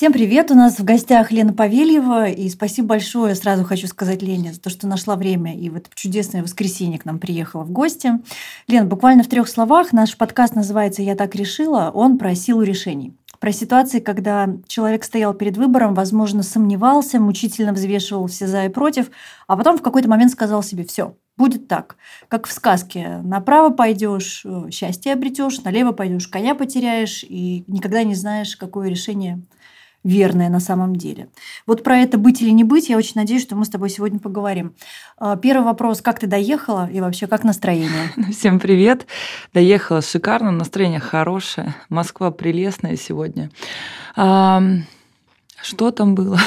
Всем привет! У нас в гостях Лена Павельева. И спасибо большое, сразу хочу сказать Лене, за то, что нашла время и в это чудесное воскресенье к нам приехала в гости. Лена, буквально в трех словах, наш подкаст называется «Я так решила». Он про силу решений про ситуации, когда человек стоял перед выбором, возможно, сомневался, мучительно взвешивал все за и против, а потом в какой-то момент сказал себе «все, будет так, как в сказке. Направо пойдешь, э, счастье обретешь, налево пойдешь, коня потеряешь, и никогда не знаешь, какое решение верное на самом деле. Вот про это быть или не быть, я очень надеюсь, что мы с тобой сегодня поговорим. А, первый вопрос, как ты доехала и вообще как настроение? Всем привет. Доехала шикарно, настроение хорошее. Москва прелестная сегодня. Что там было?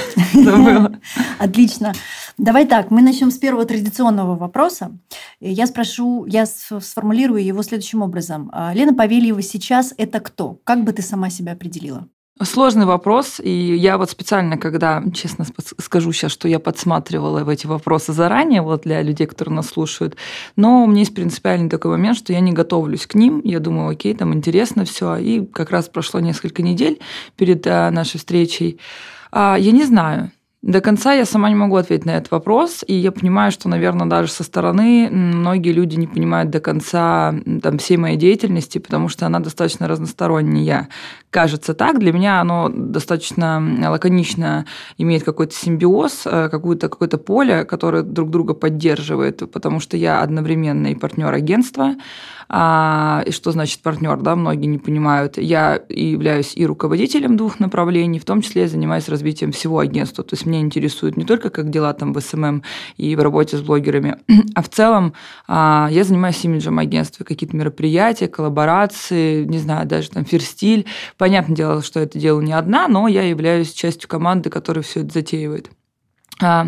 Отлично. Давай так, мы начнем с первого традиционного вопроса. Я спрошу, я сформулирую его следующим образом. А, Лена Павельева сейчас это кто? Как бы ты сама себя определила? Сложный вопрос, и я вот специально, когда, честно скажу сейчас, что я подсматривала в эти вопросы заранее, вот для людей, которые нас слушают, но у меня есть принципиальный такой момент, что я не готовлюсь к ним, я думаю, окей, там интересно все, и как раз прошло несколько недель перед а, нашей встречей. А, я не знаю, до конца я сама не могу ответить на этот вопрос, и я понимаю, что, наверное, даже со стороны многие люди не понимают до конца там, всей моей деятельности, потому что она достаточно разносторонняя. Кажется так, для меня оно достаточно лаконично имеет какой-то симбиоз, э, какое-то какое поле, которое друг друга поддерживает, потому что я одновременно и партнер агентства, а, и что значит партнер, да, многие не понимают. Я являюсь и руководителем двух направлений, в том числе я занимаюсь развитием всего агентства. То есть меня интересует не только как дела там в SMM и в работе с блогерами, а в целом а, я занимаюсь имиджем агентства, какие-то мероприятия, коллаборации, не знаю, даже там ферстиль. Понятное дело, что это делаю не одна, но я являюсь частью команды, которая все это затеивает. А,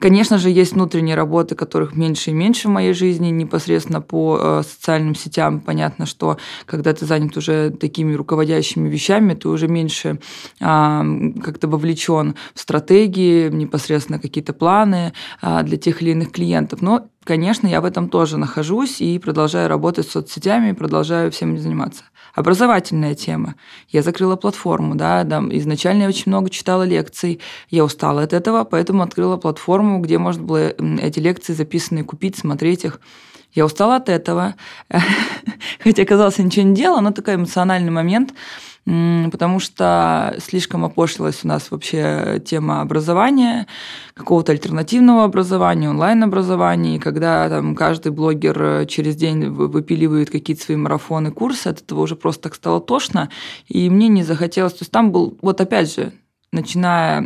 Конечно же, есть внутренние работы, которых меньше и меньше в моей жизни, непосредственно по э, социальным сетям. Понятно, что когда ты занят уже такими руководящими вещами, ты уже меньше а, как-то вовлечен в стратегии, непосредственно какие-то планы а, для тех или иных клиентов. Но конечно, я в этом тоже нахожусь и продолжаю работать с соцсетями, продолжаю всем заниматься. Образовательная тема. Я закрыла платформу, да, да, изначально я очень много читала лекций, я устала от этого, поэтому открыла платформу, где можно было эти лекции записанные купить, смотреть их. Я устала от этого, хотя, казалось, я ничего не делала, но такой эмоциональный момент – потому что слишком опошлилась у нас вообще тема образования, какого-то альтернативного образования, онлайн-образования, и когда там каждый блогер э, через день выпиливает какие-то свои марафоны, курсы, от этого уже просто так стало тошно, и мне не захотелось, то есть там был, вот опять же, начиная,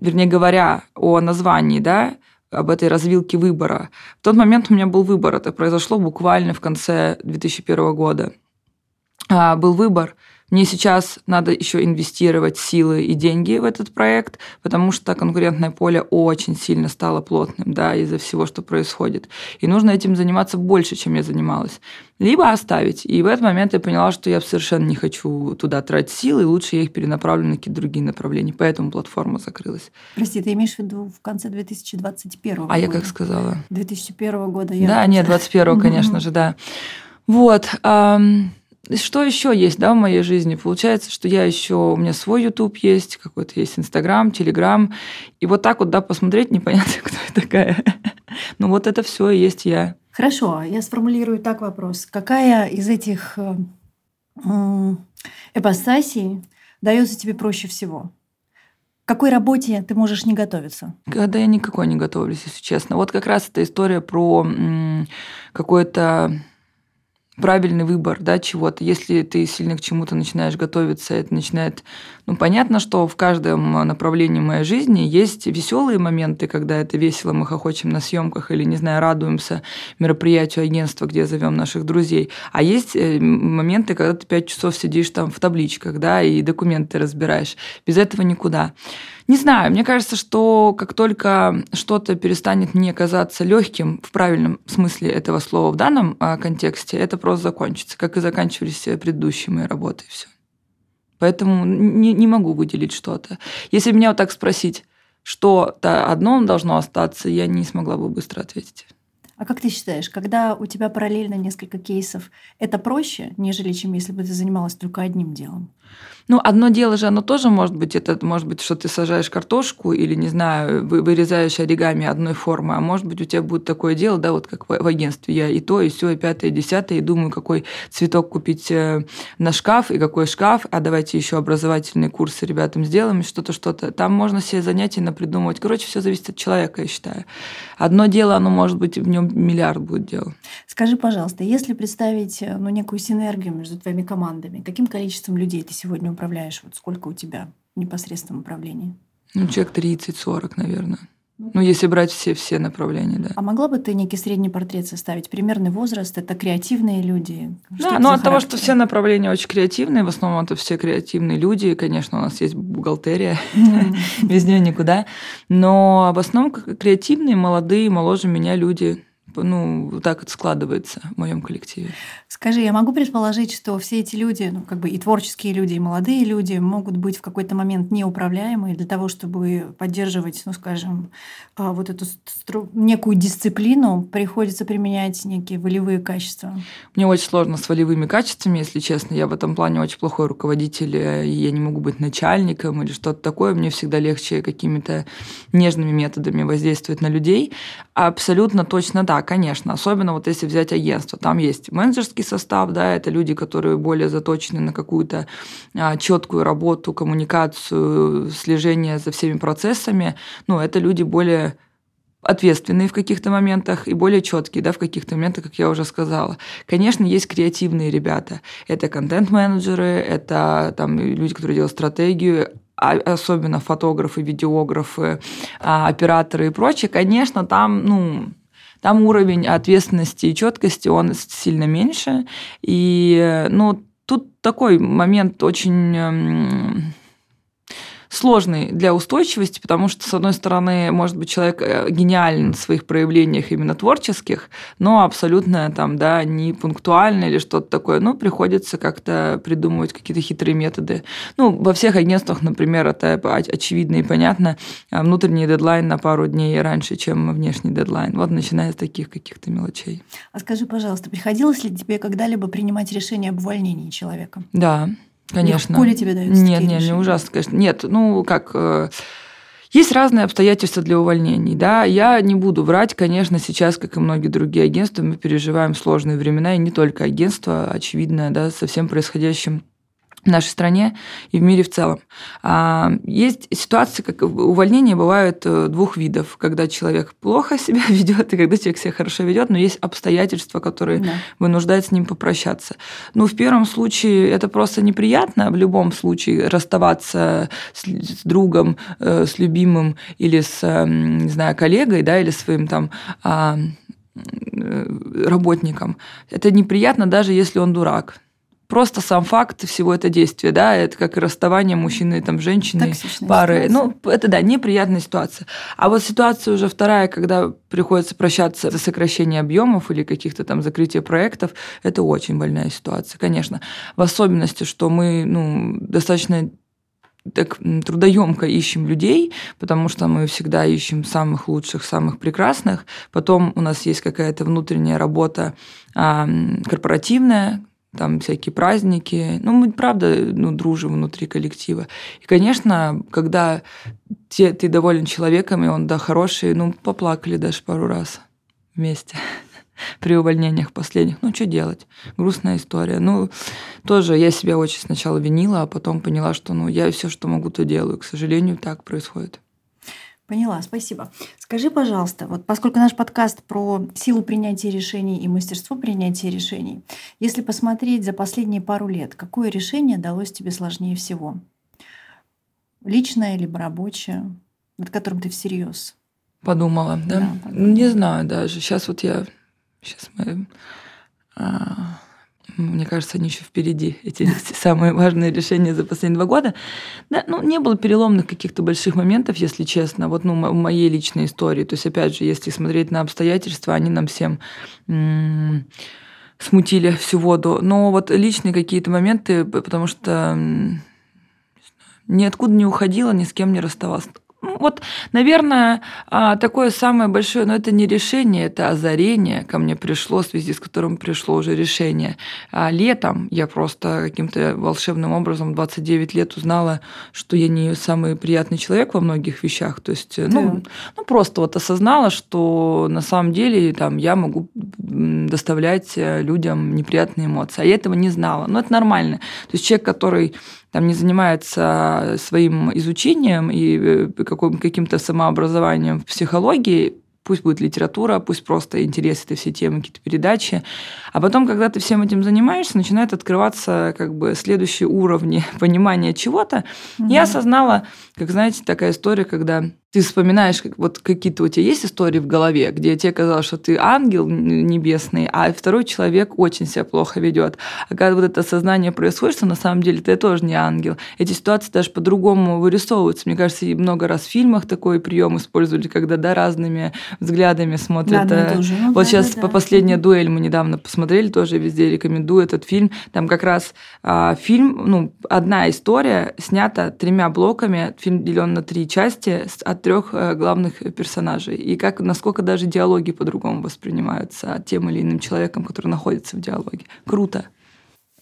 вернее говоря, о названии, да, об этой развилке выбора. В тот момент у меня был выбор, это произошло буквально в конце 2001 года. А, был выбор – мне сейчас надо еще инвестировать силы и деньги в этот проект, потому что конкурентное поле очень сильно стало плотным, да, из-за всего, что происходит. И нужно этим заниматься больше, чем я занималась. Либо оставить. И в этот момент я поняла, что я совершенно не хочу туда тратить силы, и лучше я их перенаправлю на какие-то другие направления. Поэтому платформа закрылась. Прости, ты имеешь в виду в конце 2021 а года? А я как сказала? 2001 года. Я да, нет, 2021, конечно же, да. Вот. Что еще есть, да, в моей жизни? Получается, что я еще, у меня свой YouTube есть, какой-то есть Инстаграм, Телеграм. И вот так вот, да, посмотреть, непонятно, кто я такая. Ну вот это все и есть я. Хорошо, я сформулирую так вопрос. Какая из этих э, эпостасий дается тебе проще всего? К какой работе ты можешь не готовиться? Когда я никакой не готовлюсь, если честно. Вот как раз эта история про какое-то правильный выбор да, чего-то. Если ты сильно к чему-то начинаешь готовиться, это начинает... Ну, понятно, что в каждом направлении моей жизни есть веселые моменты, когда это весело, мы хохочем на съемках или, не знаю, радуемся мероприятию агентства, где зовем наших друзей. А есть э, моменты, когда ты пять часов сидишь там в табличках, да, и документы разбираешь. Без этого никуда. Не знаю, мне кажется, что как только что-то перестанет мне казаться легким в правильном смысле этого слова в данном а, контексте, это просто закончится, как и заканчивались предыдущие мои работы и все. Поэтому не, не могу выделить что-то. Если меня вот так спросить, что-то одно должно остаться, я не смогла бы быстро ответить. А как ты считаешь, когда у тебя параллельно несколько кейсов, это проще, нежели чем если бы ты занималась только одним делом? Ну, одно дело же, оно тоже может быть, это может быть, что ты сажаешь картошку или, не знаю, вырезаешь оригами одной формы, а может быть, у тебя будет такое дело, да, вот как в агентстве, я и то, и все, и пятое, и десятое, и думаю, какой цветок купить э, на шкаф, и какой шкаф, а давайте еще образовательные курсы ребятам сделаем, что-то, что-то. Там можно себе занятия напридумывать. Короче, все зависит от человека, я считаю. Одно дело, оно может быть, в нем миллиард будет дел. Скажи, пожалуйста, если представить э, ну, некую синергию между твоими командами, каким количеством людей ты сегодня управляешь? Вот сколько у тебя в непосредственном управлении? Ну, человек 30-40, наверное. Ну, если брать все, все направления, да. А могла бы ты некий средний портрет составить? Примерный возраст – это креативные люди? Что да, ну от того, что все направления очень креативные, в основном это все креативные люди. Конечно, у нас есть бухгалтерия, без нее никуда. Но в основном креативные, молодые, моложе меня люди ну, так это складывается в моем коллективе. Скажи, я могу предположить, что все эти люди, ну, как бы и творческие люди, и молодые люди могут быть в какой-то момент неуправляемые для того, чтобы поддерживать, ну, скажем, а, вот эту некую дисциплину, приходится применять некие волевые качества? Мне очень сложно с волевыми качествами, если честно. Я в этом плане очень плохой руководитель, и я не могу быть начальником или что-то такое. Мне всегда легче какими-то нежными методами воздействовать на людей. Абсолютно точно так конечно. Особенно вот если взять агентство. Там есть менеджерский состав, да, это люди, которые более заточены на какую-то а, четкую работу, коммуникацию, слежение за всеми процессами. Ну, это люди более ответственные в каких-то моментах и более четкие, да, в каких-то моментах, как я уже сказала. Конечно, есть креативные ребята. Это контент-менеджеры, это там люди, которые делают стратегию, особенно фотографы, видеографы, а, операторы и прочее. Конечно, там, ну, там уровень ответственности и четкости, он сильно меньше. И, ну, тут такой момент очень эм, сложный для устойчивости, потому что, с одной стороны, может быть, человек э, гениален в своих проявлениях именно творческих, но абсолютно там, да, не пунктуально или что-то такое. Ну, приходится как-то придумывать какие-то хитрые методы. Ну, во всех агентствах, например, это очевидно и понятно, а, внутренний дедлайн на пару дней раньше, чем внешний дедлайн. Вот начиная с таких каких-то мелочей. А скажи, пожалуйста, приходилось ли тебе когда-либо принимать решение об увольнении человека? Да. Конечно. Легко ли тебе даются Нет, нет, не ужасно, конечно. Нет, ну как... Э, есть разные обстоятельства для увольнений. Да? Я не буду врать, конечно, сейчас, как и многие другие агентства, мы переживаем сложные времена, и не только агентство, очевидно, да, со всем происходящим в нашей стране и в мире в целом. А, есть ситуации, как увольнения бывают э, двух видов, когда человек плохо себя ведет и когда человек себя хорошо ведет, но есть обстоятельства, которые да. вынуждают с ним попрощаться. Ну, в первом случае это просто неприятно, в любом случае расставаться с, с другом, э, с любимым или с, не знаю, коллегой, да, или своим там а, э, работником. Это неприятно, даже если он дурак просто сам факт всего этого действия, да, это как и расставание мужчины, там, женщины, Токсичная пары. Ситуация. Ну, это, да, неприятная ситуация. А вот ситуация уже вторая, когда приходится прощаться за сокращение объемов или каких-то там закрытия проектов, это очень больная ситуация, конечно. В особенности, что мы, ну, достаточно так трудоемко ищем людей, потому что мы всегда ищем самых лучших, самых прекрасных. Потом у нас есть какая-то внутренняя работа корпоративная, там всякие праздники. Ну, мы, правда, ну, дружим внутри коллектива. И, конечно, когда те, ты доволен человеком, и он, да, хороший, ну, поплакали даже пару раз вместе при увольнениях последних. Ну, что делать? Грустная история. Ну, тоже я себя очень сначала винила, а потом поняла, что, ну, я все, что могу, то делаю. К сожалению, так происходит. Поняла, спасибо. Скажи, пожалуйста, вот поскольку наш подкаст про силу принятия решений и мастерство принятия решений, если посмотреть за последние пару лет, какое решение далось тебе сложнее всего? Личное либо рабочее, над которым ты всерьез? Подумала, да? да подумала. Не знаю даже. Сейчас вот я... Сейчас мы... А мне кажется, они еще впереди, эти самые важные решения за последние два года. Да, ну, не было переломных каких-то больших моментов, если честно, вот ну, в моей личной истории. То есть, опять же, если смотреть на обстоятельства, они нам всем смутили всю воду. Но вот личные какие-то моменты, потому что ниоткуда не уходила, ни с кем не расставалась. Ну, вот, наверное, а, такое самое большое, но это не решение, это озарение ко мне пришло, в связи с которым пришло уже решение. А летом я просто каким-то волшебным образом 29 лет узнала, что я не самый приятный человек во многих вещах. То есть, ну, да. ну просто вот осознала, что на самом деле там я могу доставлять э, людям неприятные эмоции. А я этого не знала. Но это нормально. То есть человек, который там не занимается своим изучением и э, каким-то самообразованием в психологии, пусть будет литература, пусть просто интерес это все темы, какие-то передачи. А потом, когда ты всем этим занимаешься, начинают открываться как бы следующие уровни понимания чего-то. Угу. Я осознала, как, знаете, такая история, когда ты вспоминаешь, как, вот какие-то у тебя есть истории в голове, где тебе казалось, что ты ангел небесный, а второй человек очень себя плохо ведет. А когда вот это осознание происходит, что на самом деле ты тоже не ангел, эти ситуации даже по-другому вырисовываются. Мне кажется, и много раз в фильмах такой прием использовали, когда да, разными взглядами смотрят. Да, ну, ну, вот да, сейчас да, по последняя дуэль мы недавно посмотрели, тоже везде рекомендую этот фильм. Там как раз а, фильм, ну, одна история снята тремя блоками, фильм делен на три части от трех э, главных персонажей. И как, насколько даже диалоги по-другому воспринимаются тем или иным человеком, который находится в диалоге. Круто.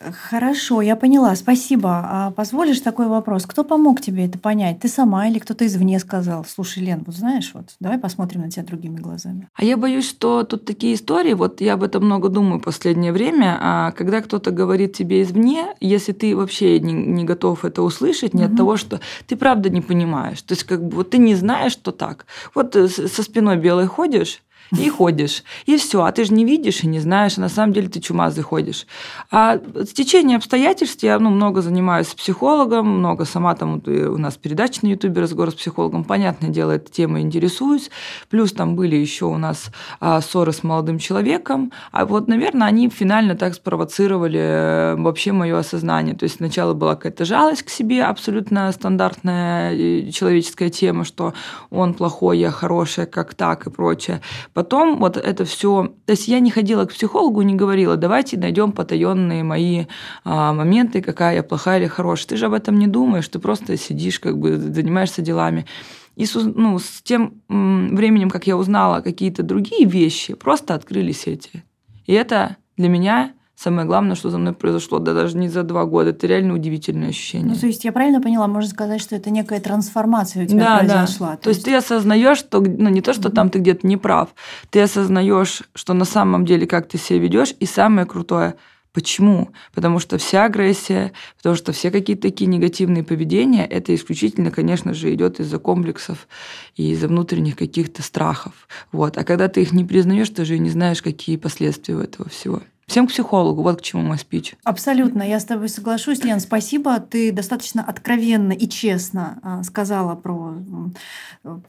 Хорошо, я поняла, спасибо. А позволишь такой вопрос? Кто помог тебе это понять? Ты сама или кто-то извне сказал? Слушай, Лен, вот знаешь, вот давай посмотрим на тебя другими глазами. А я боюсь, что тут такие истории, вот я об этом много думаю в последнее время, а когда кто-то говорит тебе извне, если ты вообще не, не готов это услышать, не угу. от того, что ты правда не понимаешь, то есть как бы вот ты не знаешь, что так. Вот э, со спиной белой ходишь, и ходишь. И все. А ты же не видишь и не знаешь, а на самом деле ты чумазый ходишь. А с течением обстоятельств я ну, много занимаюсь с психологом, много сама там у нас передачи на Ютубе разговор с психологом. Понятное дело, этой темой интересуюсь. Плюс там были еще у нас а, ссоры с молодым человеком. А вот, наверное, они финально так спровоцировали э, вообще мое осознание. То есть сначала была какая-то жалость к себе, абсолютно стандартная э, человеческая тема, что он плохой, я хорошая, как так и прочее. Потом вот это все, то есть я не ходила к психологу, не говорила, давайте найдем потаенные мои а, моменты, какая я плохая или хорошая. Ты же об этом не думаешь, ты просто сидишь, как бы занимаешься делами. И с, ну, с тем временем, как я узнала какие-то другие вещи, просто открылись эти. И это для меня самое главное, что за мной произошло, да даже не за два года. Это реально удивительное ощущение. Ну, то есть я правильно поняла, можно сказать, что это некая трансформация у тебя да, произошла. Да. То, то есть... есть ты осознаешь, что ну не то, что mm-hmm. там ты где-то не прав, ты осознаешь, что на самом деле как ты себя ведешь, и самое крутое Почему? Потому что вся агрессия, потому что все какие-то такие негативные поведения, это исключительно, конечно же, идет из-за комплексов и из-за внутренних каких-то страхов. Вот. А когда ты их не признаешь, ты же не знаешь, какие последствия у этого всего. Всем к психологу, вот к чему мой спич. Абсолютно, я с тобой соглашусь, Лен, спасибо. Ты достаточно откровенно и честно а, сказала про,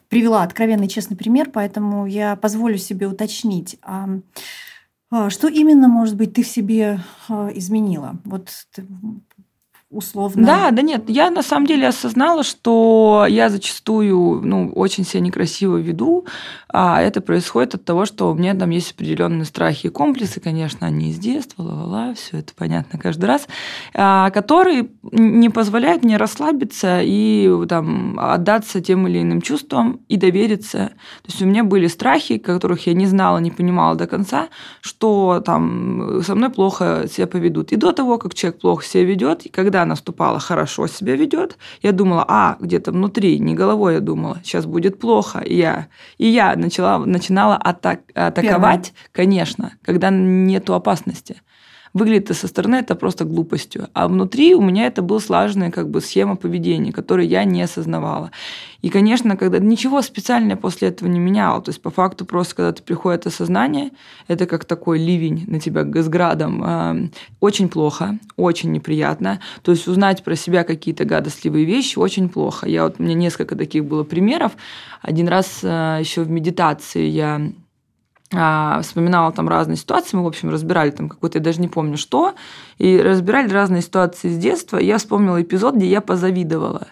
привела откровенный честный пример, поэтому я позволю себе уточнить. А, а, что именно, может быть, ты в себе изменила? Вот условно. Да, да нет, я на самом деле осознала, что я зачастую ну, очень себя некрасиво веду, а это происходит от того, что у меня там есть определенные страхи и комплексы, конечно, они из детства, ла-ла-ла, все это понятно каждый раз, а, которые не позволяют мне расслабиться и там отдаться тем или иным чувствам и довериться. То есть у меня были страхи, которых я не знала, не понимала до конца, что там со мной плохо себя поведут. И до того, как человек плохо себя ведет, и когда наступала, хорошо себя ведет, я думала, а, где-то внутри, не головой я думала, сейчас будет плохо. И я, и я начала, начинала атак, атаковать, Первое. конечно, когда нету опасности выглядит со стороны это просто глупостью. А внутри у меня это была слаженная как бы схема поведения, которую я не осознавала. И, конечно, когда ничего специального после этого не меняло. То есть, по факту, просто когда ты приходит осознание, это как такой ливень на тебя с градом. Очень плохо, очень неприятно. То есть, узнать про себя какие-то гадостливые вещи очень плохо. Я вот, у меня несколько таких было примеров. Один раз э, еще в медитации я а, вспоминала там разные ситуации, мы, в общем, разбирали там какой-то, я даже не помню что, и разбирали разные ситуации с детства. Я вспомнила эпизод, где я позавидовала.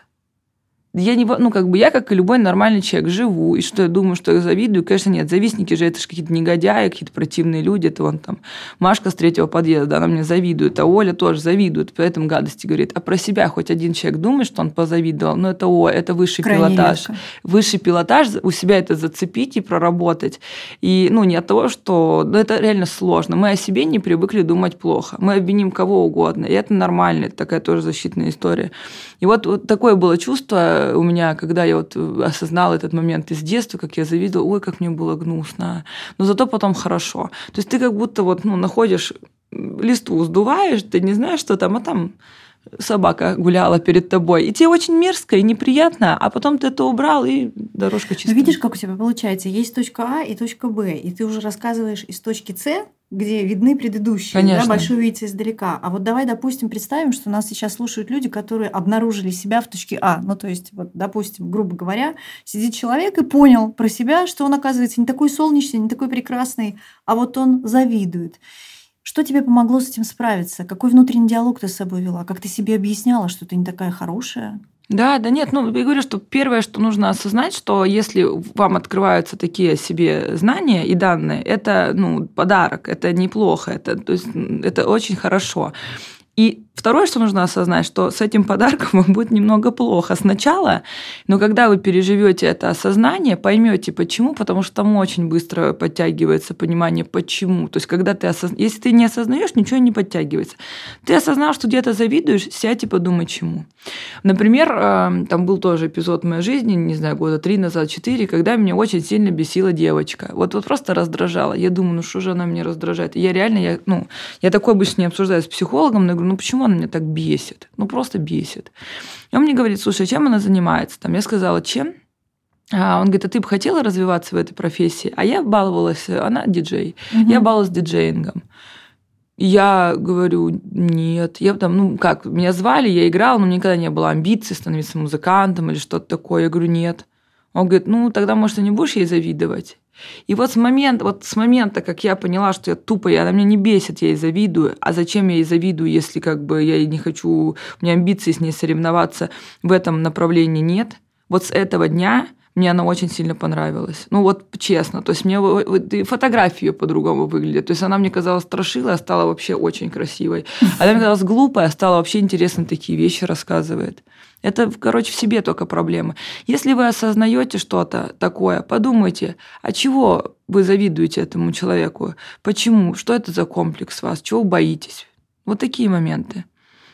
Я не, ну, как бы я, как и любой нормальный человек, живу, и что я думаю, что я завидую, конечно, нет, завистники же это же какие-то негодяи, какие-то противные люди, это вон там Машка с третьего подъезда, она мне завидует, а Оля тоже завидует, поэтому гадости говорит. А про себя хоть один человек думает, что он позавидовал, ну, это о, это высший Крайне пилотаж. Редко. Высший пилотаж, у себя это зацепить и проработать. И, ну, не от того, что, ну, это реально сложно. Мы о себе не привыкли думать плохо. Мы обвиним кого угодно, и это нормально, это такая тоже защитная история. И вот, вот такое было чувство у меня, когда я вот осознала этот момент из детства, как я завидовала, ой, как мне было гнусно. Но зато потом хорошо. То есть ты как будто вот ну, находишь листву, сдуваешь, ты не знаешь, что там, а там собака гуляла перед тобой. И тебе очень мерзко и неприятно, а потом ты это убрал, и дорожка чистая. Но видишь, как у тебя получается? Есть точка А и точка Б, и ты уже рассказываешь из точки С, где видны предыдущие, Конечно. да, большой видите издалека. А вот давай, допустим, представим, что нас сейчас слушают люди, которые обнаружили себя в точке А. Ну, то есть, вот, допустим, грубо говоря, сидит человек и понял про себя, что он, оказывается, не такой солнечный, не такой прекрасный, а вот он завидует. Что тебе помогло с этим справиться? Какой внутренний диалог ты с собой вела? Как ты себе объясняла, что ты не такая хорошая? Да, да нет, ну я говорю, что первое, что нужно осознать, что если вам открываются такие себе знания и данные, это ну, подарок, это неплохо, это, то есть, это очень хорошо. И второе, что нужно осознать, что с этим подарком вам будет немного плохо сначала, но когда вы переживете это осознание, поймете почему, потому что там очень быстро подтягивается понимание почему. То есть, когда ты осоз... если ты не осознаешь, ничего не подтягивается. Ты осознал, что где-то завидуешь, сядь и подумай, чему. Например, э, там был тоже эпизод в моей жизни, не знаю, года три назад, четыре, когда меня очень сильно бесила девочка. Вот, вот просто раздражала. Я думаю, ну что же она меня раздражает? Я реально, я, ну, я такое обычно не обсуждаю с психологом, но говорю, ну почему она меня так бесит? Ну просто бесит. И он мне говорит, слушай, чем она занимается? Там я сказала, чем? А он говорит, а ты бы хотела развиваться в этой профессии? А я баловалась, она диджей, угу. я баловалась диджеингом. Я говорю, нет. Я там, ну как, меня звали, я играла, но у меня никогда не было амбиций становиться музыкантом или что-то такое. Я говорю, нет. Он говорит, ну тогда, может, ты не будешь ей завидовать? И вот с момента, вот с момента, как я поняла, что я тупая, она меня не бесит, я ей завидую. А зачем я ей завидую, если как бы я не хочу, у меня амбиции с ней соревноваться в этом направлении нет. Вот с этого дня мне она очень сильно понравилась. Ну вот честно, то есть мне вот, и фотографии ее по-другому выглядят. То есть она мне казалась страшилой, а стала вообще очень красивой. Она мне казалась глупой, а стала вообще интересно такие вещи рассказывает. Это, короче, в себе только проблемы. Если вы осознаете что-то такое, подумайте, а чего вы завидуете этому человеку? Почему? Что это за комплекс вас? Чего вы боитесь? Вот такие моменты.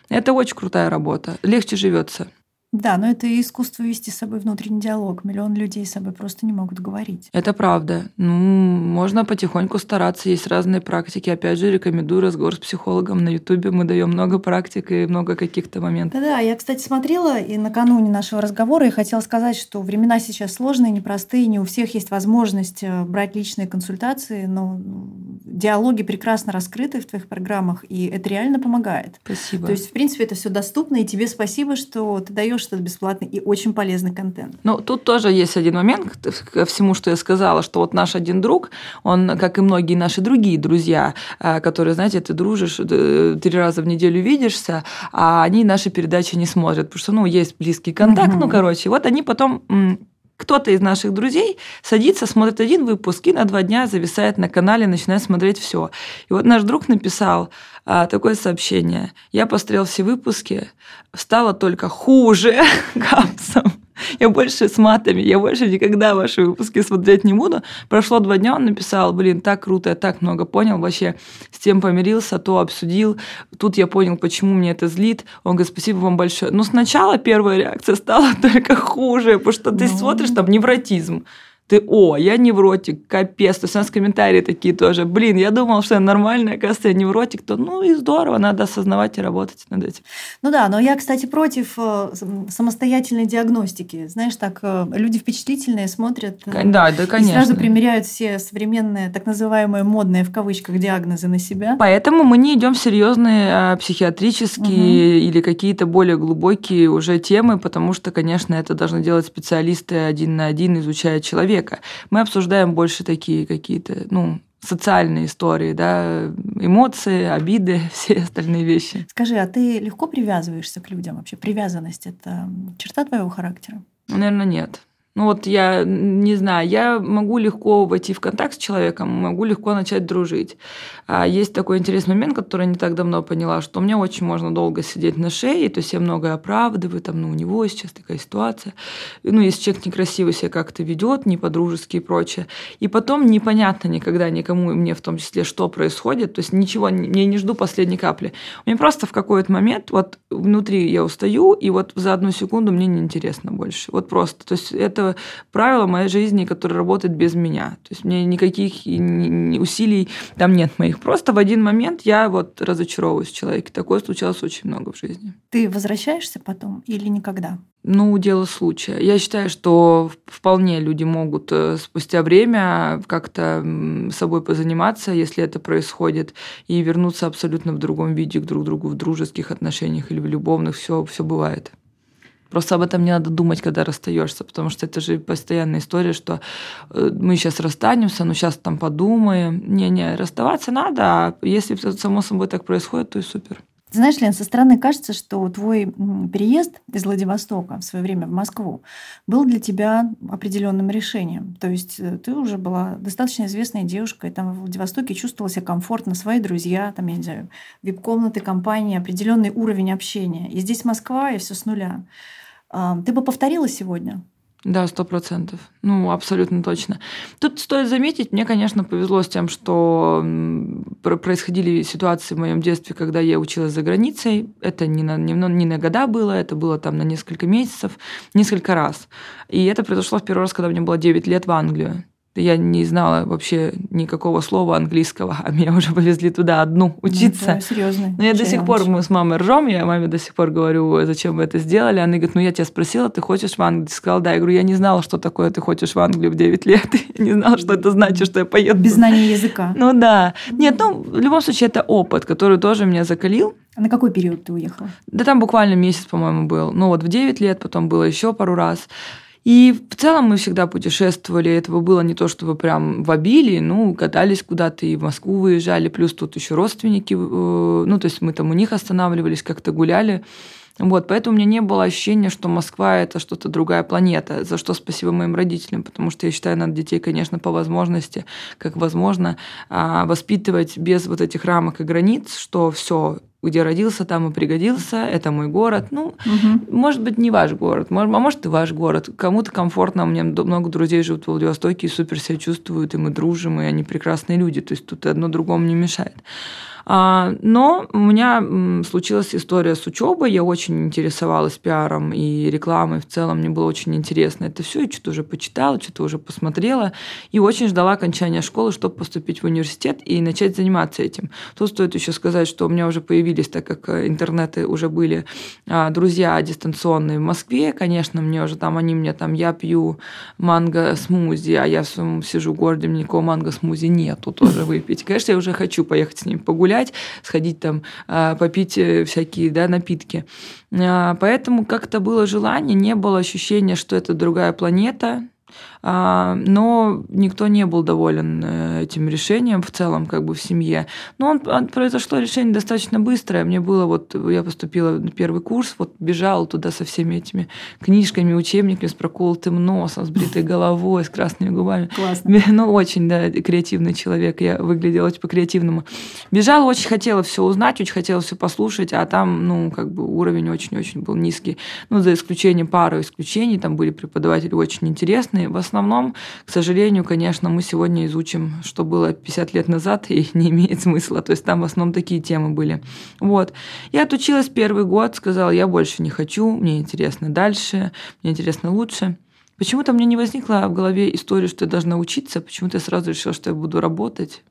Это очень крутая работа. Легче живется. Да, но это и искусство вести с собой внутренний диалог. Миллион людей с собой просто не могут говорить. Это правда. Ну, можно потихоньку стараться. Есть разные практики. Опять же, рекомендую разговор с психологом на Ютубе. Мы даем много практик и много каких-то моментов. Да-да, я, кстати, смотрела и накануне нашего разговора и хотела сказать, что времена сейчас сложные, непростые, не у всех есть возможность э, брать личные консультации, но диалоги прекрасно раскрыты в твоих программах, и это реально помогает. Спасибо. То есть, в принципе, это все доступно, и тебе спасибо, что ты даешь этот бесплатный и очень полезный контент. Ну, тут тоже есть один момент ко всему, что я сказала, что вот наш один друг, он, как и многие наши другие друзья, э, которые, знаете, ты дружишь, три раза в неделю видишься, а они наши передачи не смотрят, потому что, ну, есть близкий контакт, угу. ну, короче, вот они потом кто-то из наших друзей садится, смотрит один выпуск и на два дня зависает на канале, начинает смотреть все. И вот наш друг написал а, такое сообщение. Я посмотрел все выпуски, стало только хуже капсом. Я больше с матами, я больше никогда ваши выпуски смотреть не буду. Прошло два дня, он написал, блин, так круто, я так много понял, вообще с тем помирился, то обсудил. Тут я понял, почему мне это злит. Он говорит, спасибо вам большое. Но сначала первая реакция стала только хуже, потому что ты ну... смотришь там невротизм ты, о, я невротик, капец. То есть у нас комментарии такие тоже. Блин, я думал, что я нормальная, оказывается, я невротик. То ну и здорово, надо осознавать и работать над этим. Ну да, но я, кстати, против э, самостоятельной диагностики. Знаешь, так э, люди впечатлительные смотрят. Э, да, да, конечно. И сразу примеряют все современные, так называемые модные в кавычках диагнозы на себя. Поэтому мы не идем в серьезные а, психиатрические угу. или какие-то более глубокие уже темы, потому что, конечно, это должны делать специалисты один на один, изучая человека человека. Мы обсуждаем больше такие какие-то, ну, социальные истории, да, эмоции, обиды, все остальные вещи. Скажи, а ты легко привязываешься к людям вообще? Привязанность – это черта твоего характера? Наверное, нет. Ну вот я не знаю, я могу легко войти в контакт с человеком, могу легко начать дружить. А есть такой интересный момент, который я не так давно поняла, что мне очень можно долго сидеть на шее, то есть я многое оправдываю, там, ну, у него сейчас такая ситуация. Ну, если человек некрасиво себя как-то ведет, не по-дружески и прочее. И потом непонятно никогда никому, и мне в том числе, что происходит, то есть ничего, я не жду последней капли. Мне просто в какой-то момент вот внутри я устаю, и вот за одну секунду мне неинтересно больше. Вот просто. То есть это правило моей жизни, которое работает без меня. То есть мне никаких усилий там нет моих. Просто в один момент я вот разочаровываюсь в человеке. Такое случалось очень много в жизни. Ты возвращаешься потом или никогда? Ну, дело случая. Я считаю, что вполне люди могут э, спустя время как-то собой позаниматься, если это происходит, и вернуться абсолютно в другом виде к друг другу в дружеских отношениях или в любовных. Все, все бывает. Просто об этом не надо думать, когда расстаешься, потому что это же постоянная история, что э, мы сейчас расстанемся, ну сейчас там подумаем. Не-не, расставаться надо, а если само собой так происходит, то и супер. Знаешь, Лен, со стороны кажется, что твой переезд из Владивостока в свое время в Москву был для тебя определенным решением. То есть э, ты уже была достаточно известной девушкой, там в Владивостоке чувствовала себя комфортно, свои друзья, там, я не знаю, вип-комнаты, компании, определенный уровень общения. И здесь Москва, и все с нуля. Ты бы повторила сегодня? Да, сто процентов. Ну, абсолютно точно. Тут стоит заметить, мне, конечно, повезло с тем, что происходили ситуации в моем детстве, когда я училась за границей. Это не на, не, не на года было, это было там на несколько месяцев, несколько раз. И это произошло в первый раз, когда мне было 9 лет в Англию. Я не знала вообще никакого слова английского, а меня уже повезли туда одну ну, учиться. Ну, серьезно. Но я до сих пор, мы с мамой ржем, я маме до сих пор говорю, зачем вы это сделали. Она говорит, ну я тебя спросила, ты хочешь в Англию? Ты сказала, да. Я говорю, я не знала, что такое ты хочешь в Англию в 9 лет. Я не знала, что это значит, что я поеду. Без знания языка. Ну да. Нет, ну в любом случае это опыт, который тоже меня закалил. А на какой период ты уехала? Да там буквально месяц, по-моему, был. Ну вот в 9 лет, потом было еще пару раз. И в целом мы всегда путешествовали. Этого было не то, чтобы прям в обилии. Ну, катались куда-то и в Москву выезжали. Плюс тут еще родственники. Э, ну, то есть мы там у них останавливались, как-то гуляли. Вот, поэтому у меня не было ощущения, что Москва – это что-то другая планета, за что спасибо моим родителям, потому что я считаю, надо детей, конечно, по возможности, как возможно, а, воспитывать без вот этих рамок и границ, что все где родился, там и пригодился, это мой город. Ну, угу. может быть, не ваш город, может, а может и ваш город. Кому-то комфортно, у меня много друзей живут в Владивостоке и супер себя чувствуют, и мы дружим, и они прекрасные люди, то есть тут одно другому не мешает. А, но у меня случилась история с учебой, я очень интересовалась пиаром и рекламой в целом, мне было очень интересно это все, я что-то уже почитала, что-то уже посмотрела, и очень ждала окончания школы, чтобы поступить в университет и начать заниматься этим. Тут стоит еще сказать, что у меня уже появились, так как э, интернеты уже были, а, друзья дистанционные в Москве, конечно, мне уже там, они мне там, я пью манго-смузи, а я в своем сижу в городе, мне никакого манго-смузи нету тоже выпить. Конечно, я уже хочу поехать с ним погулять, погулять, сходить там, а, попить э, всякие да, напитки. А, поэтому как-то было желание, не было ощущения, что это другая планета, но никто не был доволен э, этим решением в целом, как бы в семье. Но он, произошло решение достаточно быстрое. Мне было вот, я поступила на первый курс, вот бежала туда со всеми этими книжками, учебниками с проколотым носом, с бритой головой, с красными губами. Классно. Ну, очень, да, креативный человек. Я выглядела очень по-креативному. Бежала, очень хотела все узнать, очень хотела все послушать, а там, ну, как бы уровень очень-очень был низкий. Ну, за исключением пары исключений, там были преподаватели очень интересные. В основном, к сожалению, конечно, мы сегодня изучим, что было 50 лет назад, и не имеет смысла. То есть там в основном такие темы были. Вот. Я отучилась первый год, сказала, я больше не хочу, мне интересно дальше, мне интересно лучше. Почему-то мне не возникла в голове история, что я должна учиться, почему-то я сразу решила, что я буду работать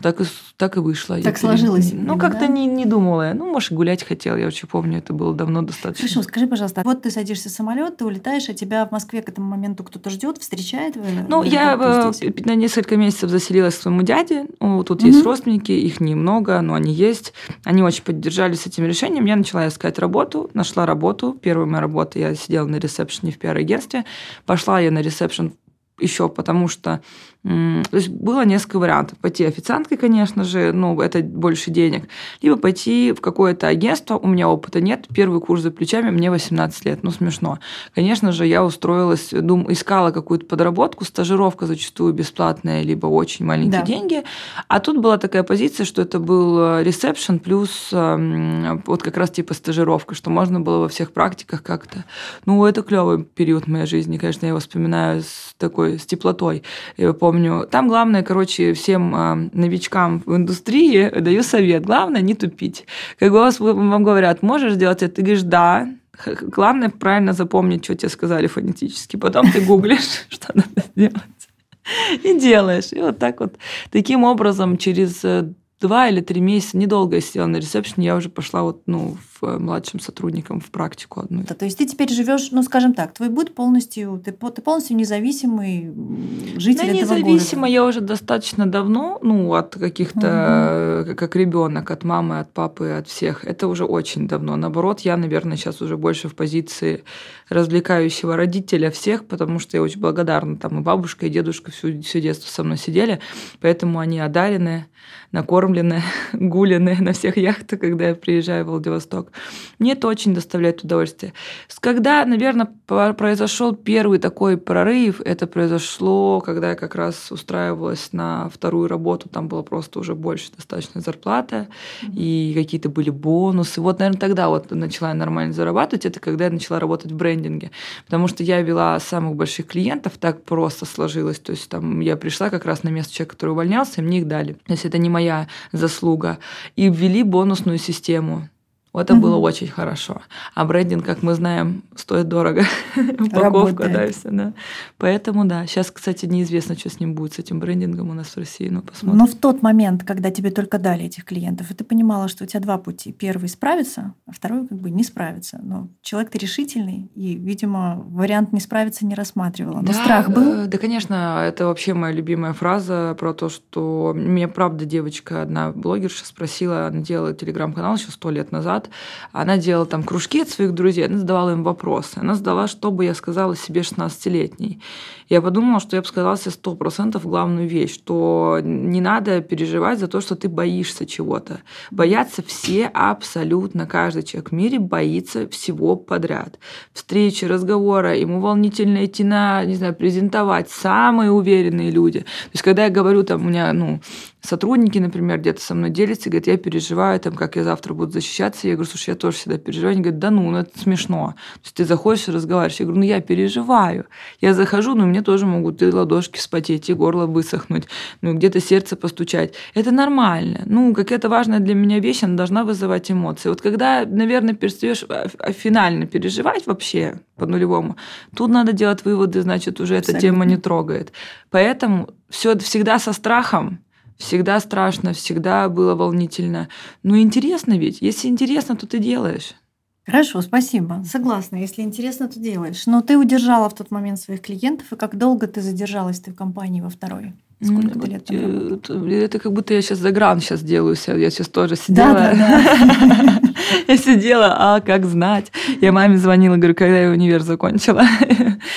так и, так и вышло. Так я сложилось. Ну, как-то да? не, не думала. Ну, может, гулять хотела. Я очень помню, это было давно достаточно. Хорошо, скажи, пожалуйста, вот ты садишься в самолет, ты улетаешь, а тебя в Москве к этому моменту кто-то ждет, встречает? Ну, я на несколько месяцев заселилась к своему дяде. Ну, тут угу. есть родственники, их немного, но они есть. Они очень поддержали с этим решением. Я начала искать работу, нашла работу. Первая моя работа, я сидела на ресепшене в пиар-агентстве. Пошла я на ресепшн еще потому что То есть было несколько вариантов. Пойти официанткой, конечно же, ну, это больше денег. Либо пойти в какое-то агентство, у меня опыта нет, первый курс за плечами, мне 18 лет, ну, смешно. Конечно же, я устроилась, дум, искала какую-то подработку, стажировка зачастую бесплатная, либо очень маленькие да. деньги. А тут была такая позиция, что это был э, ресепшн плюс эм, вот как раз типа стажировка, что можно было во всех практиках как-то. Ну, это клевый период моей жизни, конечно, я его вспоминаю с такой, с теплотой. Я помню, помню. Там главное, короче, всем э, новичкам в индустрии даю совет. Главное не тупить. Как вас вам говорят, можешь сделать это? Ты говоришь, да. Главное правильно запомнить, что тебе сказали фонетически. Потом ты гуглишь, что надо сделать. И делаешь. И вот так вот. Таким образом, через э, два или три месяца, недолго я сидела на ресепшене, я уже пошла вот, ну, в младшим сотрудникам в практику одну. Да, то есть ты теперь живешь, ну, скажем так, твой быт полностью, ты, ты полностью независимый житель да, этого независимо города. я уже достаточно давно, ну, от каких-то, угу. как ребенок, от мамы, от папы, от всех. Это уже очень давно. Наоборот, я, наверное, сейчас уже больше в позиции развлекающего родителя всех, потому что я очень благодарна. Там и бабушка, и дедушка всю, все детство со мной сидели, поэтому они одарены накормлены, гулены на всех яхтах, когда я приезжаю в Владивосток. Мне это очень доставляет удовольствие. Когда, наверное, произошел первый такой прорыв, это произошло, когда я как раз устраивалась на вторую работу, там было просто уже больше достаточно зарплата, mm-hmm. и какие-то были бонусы. Вот, наверное, тогда вот начала я нормально зарабатывать, это когда я начала работать в брендинге, потому что я вела самых больших клиентов, так просто сложилось, то есть там я пришла как раз на место человека, который увольнялся, и мне их дали. То есть это не моя заслуга. И ввели бонусную систему. Вот это mm-hmm. было очень хорошо. А брендинг, как мы знаем, стоит дорого. Упаковка, да, все, да. Поэтому, да. Сейчас, кстати, неизвестно, что с ним будет, с этим брендингом у нас в России. Ну, посмотрим. Но в тот момент, когда тебе только дали этих клиентов, и ты понимала, что у тебя два пути. Первый справиться, а второй как бы не справиться. Но человек ты решительный, и, видимо, вариант не справиться не рассматривала. Но да, страх был? Э, да, конечно. Это вообще моя любимая фраза про то, что меня, правда, девочка, одна блогерша спросила, она делала телеграм-канал еще сто лет назад, назад, она делала там кружки от своих друзей, она задавала им вопросы. Она задала, что бы я сказала себе 16-летней. Я подумала, что я бы сказала себе 100% главную вещь, что не надо переживать за то, что ты боишься чего-то. Боятся все абсолютно. Каждый человек в мире боится всего подряд. Встречи, разговоры, ему волнительно идти на, не знаю, презентовать. Самые уверенные люди. То есть, когда я говорю, там, у меня, ну, сотрудники, например, где-то со мной делятся, говорят, я переживаю, там, как я завтра буду защищаться. Я говорю, слушай, я тоже всегда переживаю. Они говорят, да ну, ну это смешно. То есть ты заходишь и разговариваешь. Я говорю, ну я переживаю. Я захожу, но мне тоже могут и ладошки вспотеть, и горло высохнуть, ну где-то сердце постучать. Это нормально. Ну, какая-то важная для меня вещь, она должна вызывать эмоции. Вот когда, наверное, перестаешь финально переживать вообще по-нулевому, тут надо делать выводы, значит, уже Абсолютно. эта тема не трогает. Поэтому все всегда со страхом, Всегда страшно, всегда было волнительно. Но интересно ведь. Если интересно, то ты делаешь. Хорошо, спасибо. Согласна. Если интересно, то делаешь. Но ты удержала в тот момент своих клиентов, и как долго ты задержалась ты в компании во второй? Сколько ты лет там э, Это как будто я сейчас загран сейчас делаю. Я сейчас тоже сидела. Да, да, да. Я сидела, а как знать? Я маме звонила, говорю, когда я универ закончила.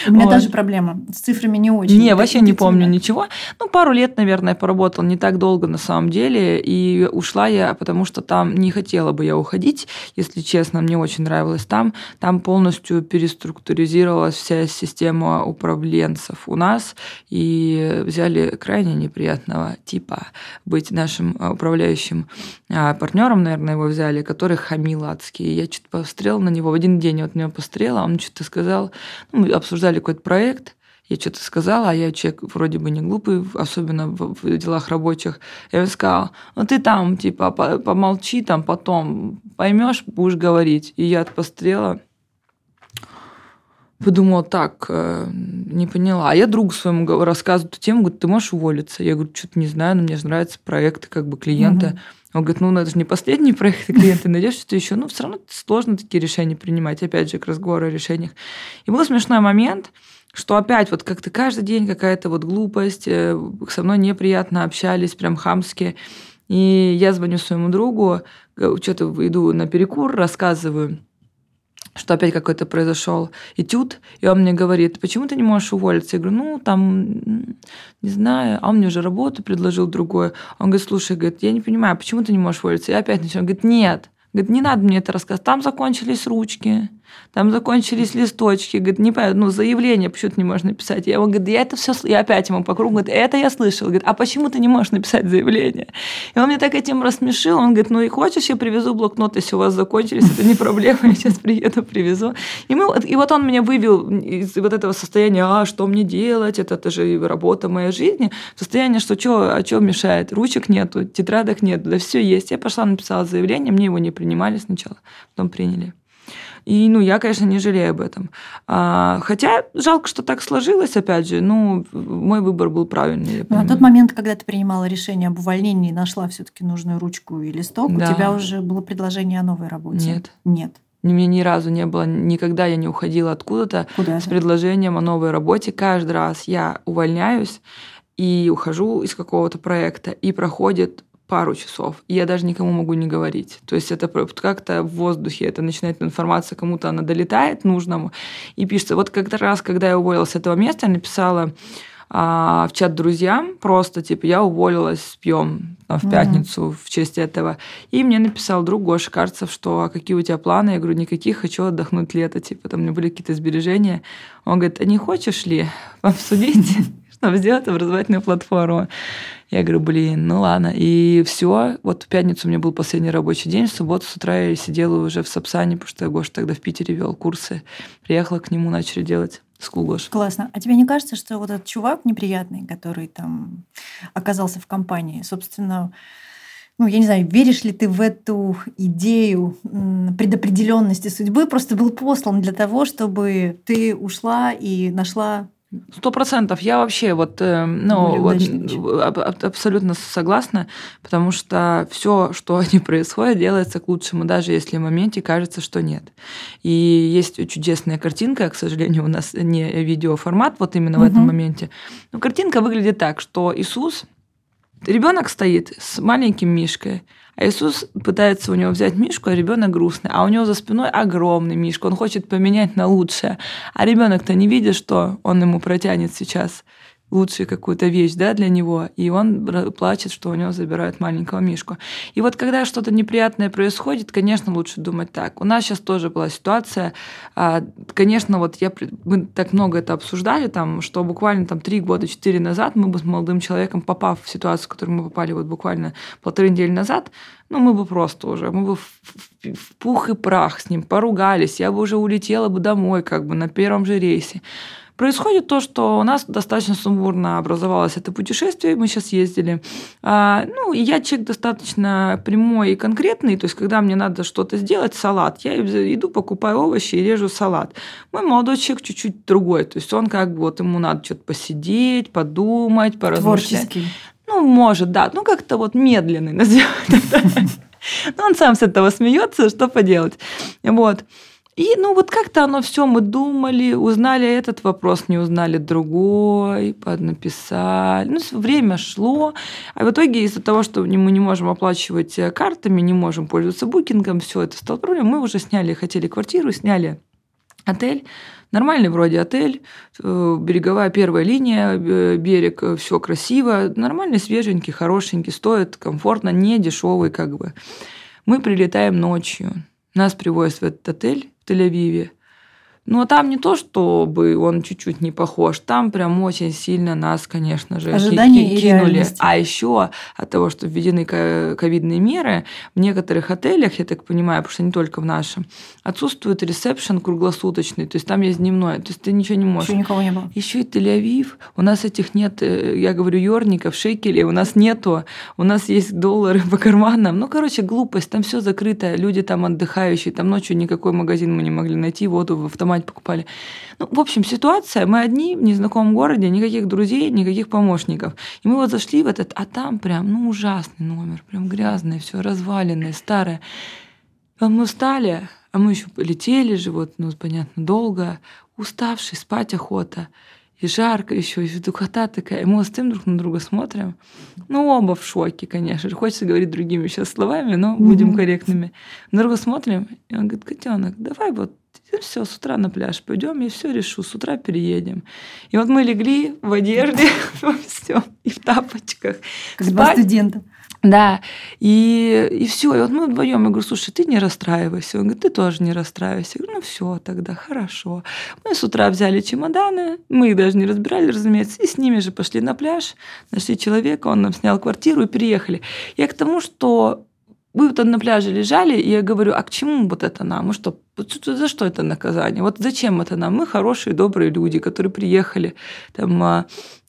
У меня вот. даже проблема. С цифрами не очень. Не, вообще не помню ничего. Ну, пару лет, наверное, поработала. Не так долго на самом деле. И ушла я, потому что там не хотела бы я уходить, если честно. Мне очень нравилось там. Там полностью переструктуризировалась вся система управленцев у нас. И взяли крайне неприятного типа быть нашим а, управляющим а, партнером, наверное, его взяли, который хамил адский. Я что-то посмотрела на него в один день, вот меня посмотрела, он что-то сказал, ну, мы обсуждали какой-то проект, я что-то сказала, а я человек вроде бы не глупый, особенно в, в делах рабочих. Я ему сказала, ну ты там, типа, помолчи там потом, поймешь, будешь говорить. И я посмотрела, подумала, так, э, не поняла. А я другу своему рассказываю эту тему, говорю, ты можешь уволиться? Я говорю, что-то не знаю, но мне же нравятся проекты как бы клиента. Угу. Он говорит, ну, это же не последний проект, клиенты найдешь что-то еще. Ну, все равно сложно такие решения принимать. Опять же, к разговору о решениях. И был смешной момент, что опять вот как-то каждый день какая-то вот глупость, э, со мной неприятно общались, прям хамски. И я звоню своему другу, что-то иду на перекур, рассказываю что опять какой-то произошел этюд, и он мне говорит, почему ты не можешь уволиться? Я говорю, ну, там, не знаю, а он мне уже работу предложил другое. Он говорит, слушай, говорит, я не понимаю, почему ты не можешь уволиться? Я опять он говорит, нет, Говорит, не надо мне это рассказывать. Там закончились ручки, там закончились листочки. Говорит, не понимаю, ну, заявление почему то не можешь написать. Я ему говорю, я это все, я опять ему по кругу, говорит, это я слышал. Говорит, а почему ты не можешь написать заявление? И он мне так этим рассмешил. Он говорит, ну и хочешь, я привезу блокнот, если у вас закончились, это не проблема, я сейчас приеду, привезу. И, мы, и вот он меня вывел из вот этого состояния, а что мне делать, это, это же работа моей жизни, состояние, что что, а что мешает? Ручек нету, тетрадок нету, да все есть. Я пошла, написала заявление, мне его не принимали сначала, потом приняли. И, ну, я, конечно, не жалею об этом. А, хотя жалко, что так сложилось, опять же. Ну, мой выбор был правильный. Ну, а тот момент, когда ты принимала решение об увольнении, нашла все-таки нужную ручку и листок, да. у тебя уже было предложение о новой работе? Нет. Нет. У меня ни разу не было, никогда я не уходила откуда-то Куда с предложением о новой работе. Каждый раз я увольняюсь и ухожу из какого-то проекта, и проходит пару часов. И я даже никому могу не говорить. То есть это как-то в воздухе, это начинает информация, кому-то она долетает нужному и пишется. Вот как-то раз, когда я уволилась с этого места, я написала а, в чат друзьям просто, типа, я уволилась, пьем в пятницу mm-hmm. в честь этого. И мне написал друг Гоша Карцев, что а какие у тебя планы? Я говорю, никаких, хочу отдохнуть лето, типа, там у меня были какие-то сбережения. Он говорит, а не хочешь ли обсудить, чтобы сделать образовательную платформу? Я говорю, блин, ну ладно. И все. Вот в пятницу у меня был последний рабочий день. В субботу с утра я сидела уже в Сапсане, потому что Гоша тогда в Питере вел курсы. Приехала к нему, начали делать School Гоша. Классно. А тебе не кажется, что вот этот чувак неприятный, который там оказался в компании, собственно, ну, я не знаю, веришь ли ты в эту идею предопределенности судьбы, просто был послан для того, чтобы ты ушла и нашла Сто процентов. Я вообще вот, э, ну, вот, абсолютно согласна, потому что все, что не происходит, делается к лучшему, даже если в моменте кажется, что нет. И есть чудесная картинка, к сожалению, у нас не видеоформат вот именно угу. в этом моменте. Но картинка выглядит так, что Иисус, ребенок стоит с маленьким мишкой, а Иисус пытается у него взять мишку, а ребенок грустный, а у него за спиной огромный мишка, он хочет поменять на лучшее. А ребенок-то не видит, что он ему протянет сейчас лучшую какую-то вещь да, для него, и он плачет, что у него забирают маленького мишку. И вот когда что-то неприятное происходит, конечно, лучше думать так. У нас сейчас тоже была ситуация, а, конечно, вот я, мы так много это обсуждали, там, что буквально там три года, четыре назад мы бы с молодым человеком, попав в ситуацию, в которую мы попали вот буквально полторы недели назад, ну, мы бы просто уже, мы бы в, в, в пух и прах с ним поругались, я бы уже улетела бы домой как бы на первом же рейсе. Происходит то, что у нас достаточно сумбурно образовалось это путешествие, мы сейчас ездили. А, ну, и я человек достаточно прямой и конкретный, то есть, когда мне надо что-то сделать, салат, я иду, покупаю овощи и режу салат. Мой молодой человек чуть-чуть другой, то есть, он как бы вот ему надо что-то посидеть, подумать, поразмышлять. Творческий. Ну, может, да, ну как-то вот медленный назовем. Ну, он сам с этого смеется, что поделать. Вот. И ну вот как-то оно все мы думали, узнали этот вопрос, не узнали другой, поднаписали. Ну, время шло. А в итоге из-за того, что мы не можем оплачивать э, картами, не можем пользоваться букингом, все это стало проблемой. Мы уже сняли, хотели квартиру, сняли отель. Нормальный вроде отель, э, береговая первая линия, э, берег, все красиво, нормальный, свеженький, хорошенький, стоит комфортно, не дешевый как бы. Мы прилетаем ночью, нас привозят в этот отель, Тель-Авиве. Но там не то, чтобы он чуть-чуть не похож, там прям очень сильно нас, конечно же, Ожидания кинули. А еще от того, что введены ковидные меры, в некоторых отелях, я так понимаю, потому что не только в нашем, отсутствует ресепшн круглосуточный, то есть там есть дневной, то есть ты ничего не можешь. Еще никого не было. Еще и Тель-Авив, у нас этих нет, э, я говорю, ёрников, шекелей, у нас нету, у нас есть доллары по карманам. Ну, короче, глупость, там все закрыто, люди там отдыхающие, там ночью никакой магазин мы не могли найти, воду в автомате мать покупали. Ну, в общем, ситуация, мы одни в незнакомом городе, никаких друзей, никаких помощников. И мы вот зашли в этот, а там прям, ну, ужасный номер, прям грязное все, разваленное, старое. А мы устали, а мы еще летели же, вот, ну, понятно, долго, уставший, спать охота. И жарко еще, и духота такая. И мы стоим друг на друга, смотрим. Ну, оба в шоке, конечно. Хочется говорить другими сейчас словами, но будем корректными. На друга смотрим, и он говорит, котенок, давай вот все, с утра на пляж пойдем, я все решу, с утра переедем. И вот мы легли в одежде, все, и в тапочках. Как два студента. Да, и, и все. И вот мы вдвоем, я говорю, слушай, ты не расстраивайся. Он говорит, ты тоже не расстраивайся. Я говорю, ну все, тогда хорошо. Мы с утра взяли чемоданы, мы их даже не разбирали, разумеется, и с ними же пошли на пляж, нашли человека, он нам снял квартиру и переехали. Я к тому, что мы вот на пляже лежали, и я говорю, а к чему вот это нам? Мы что, за что это наказание? Вот зачем это нам? Мы хорошие, добрые люди, которые приехали там, а,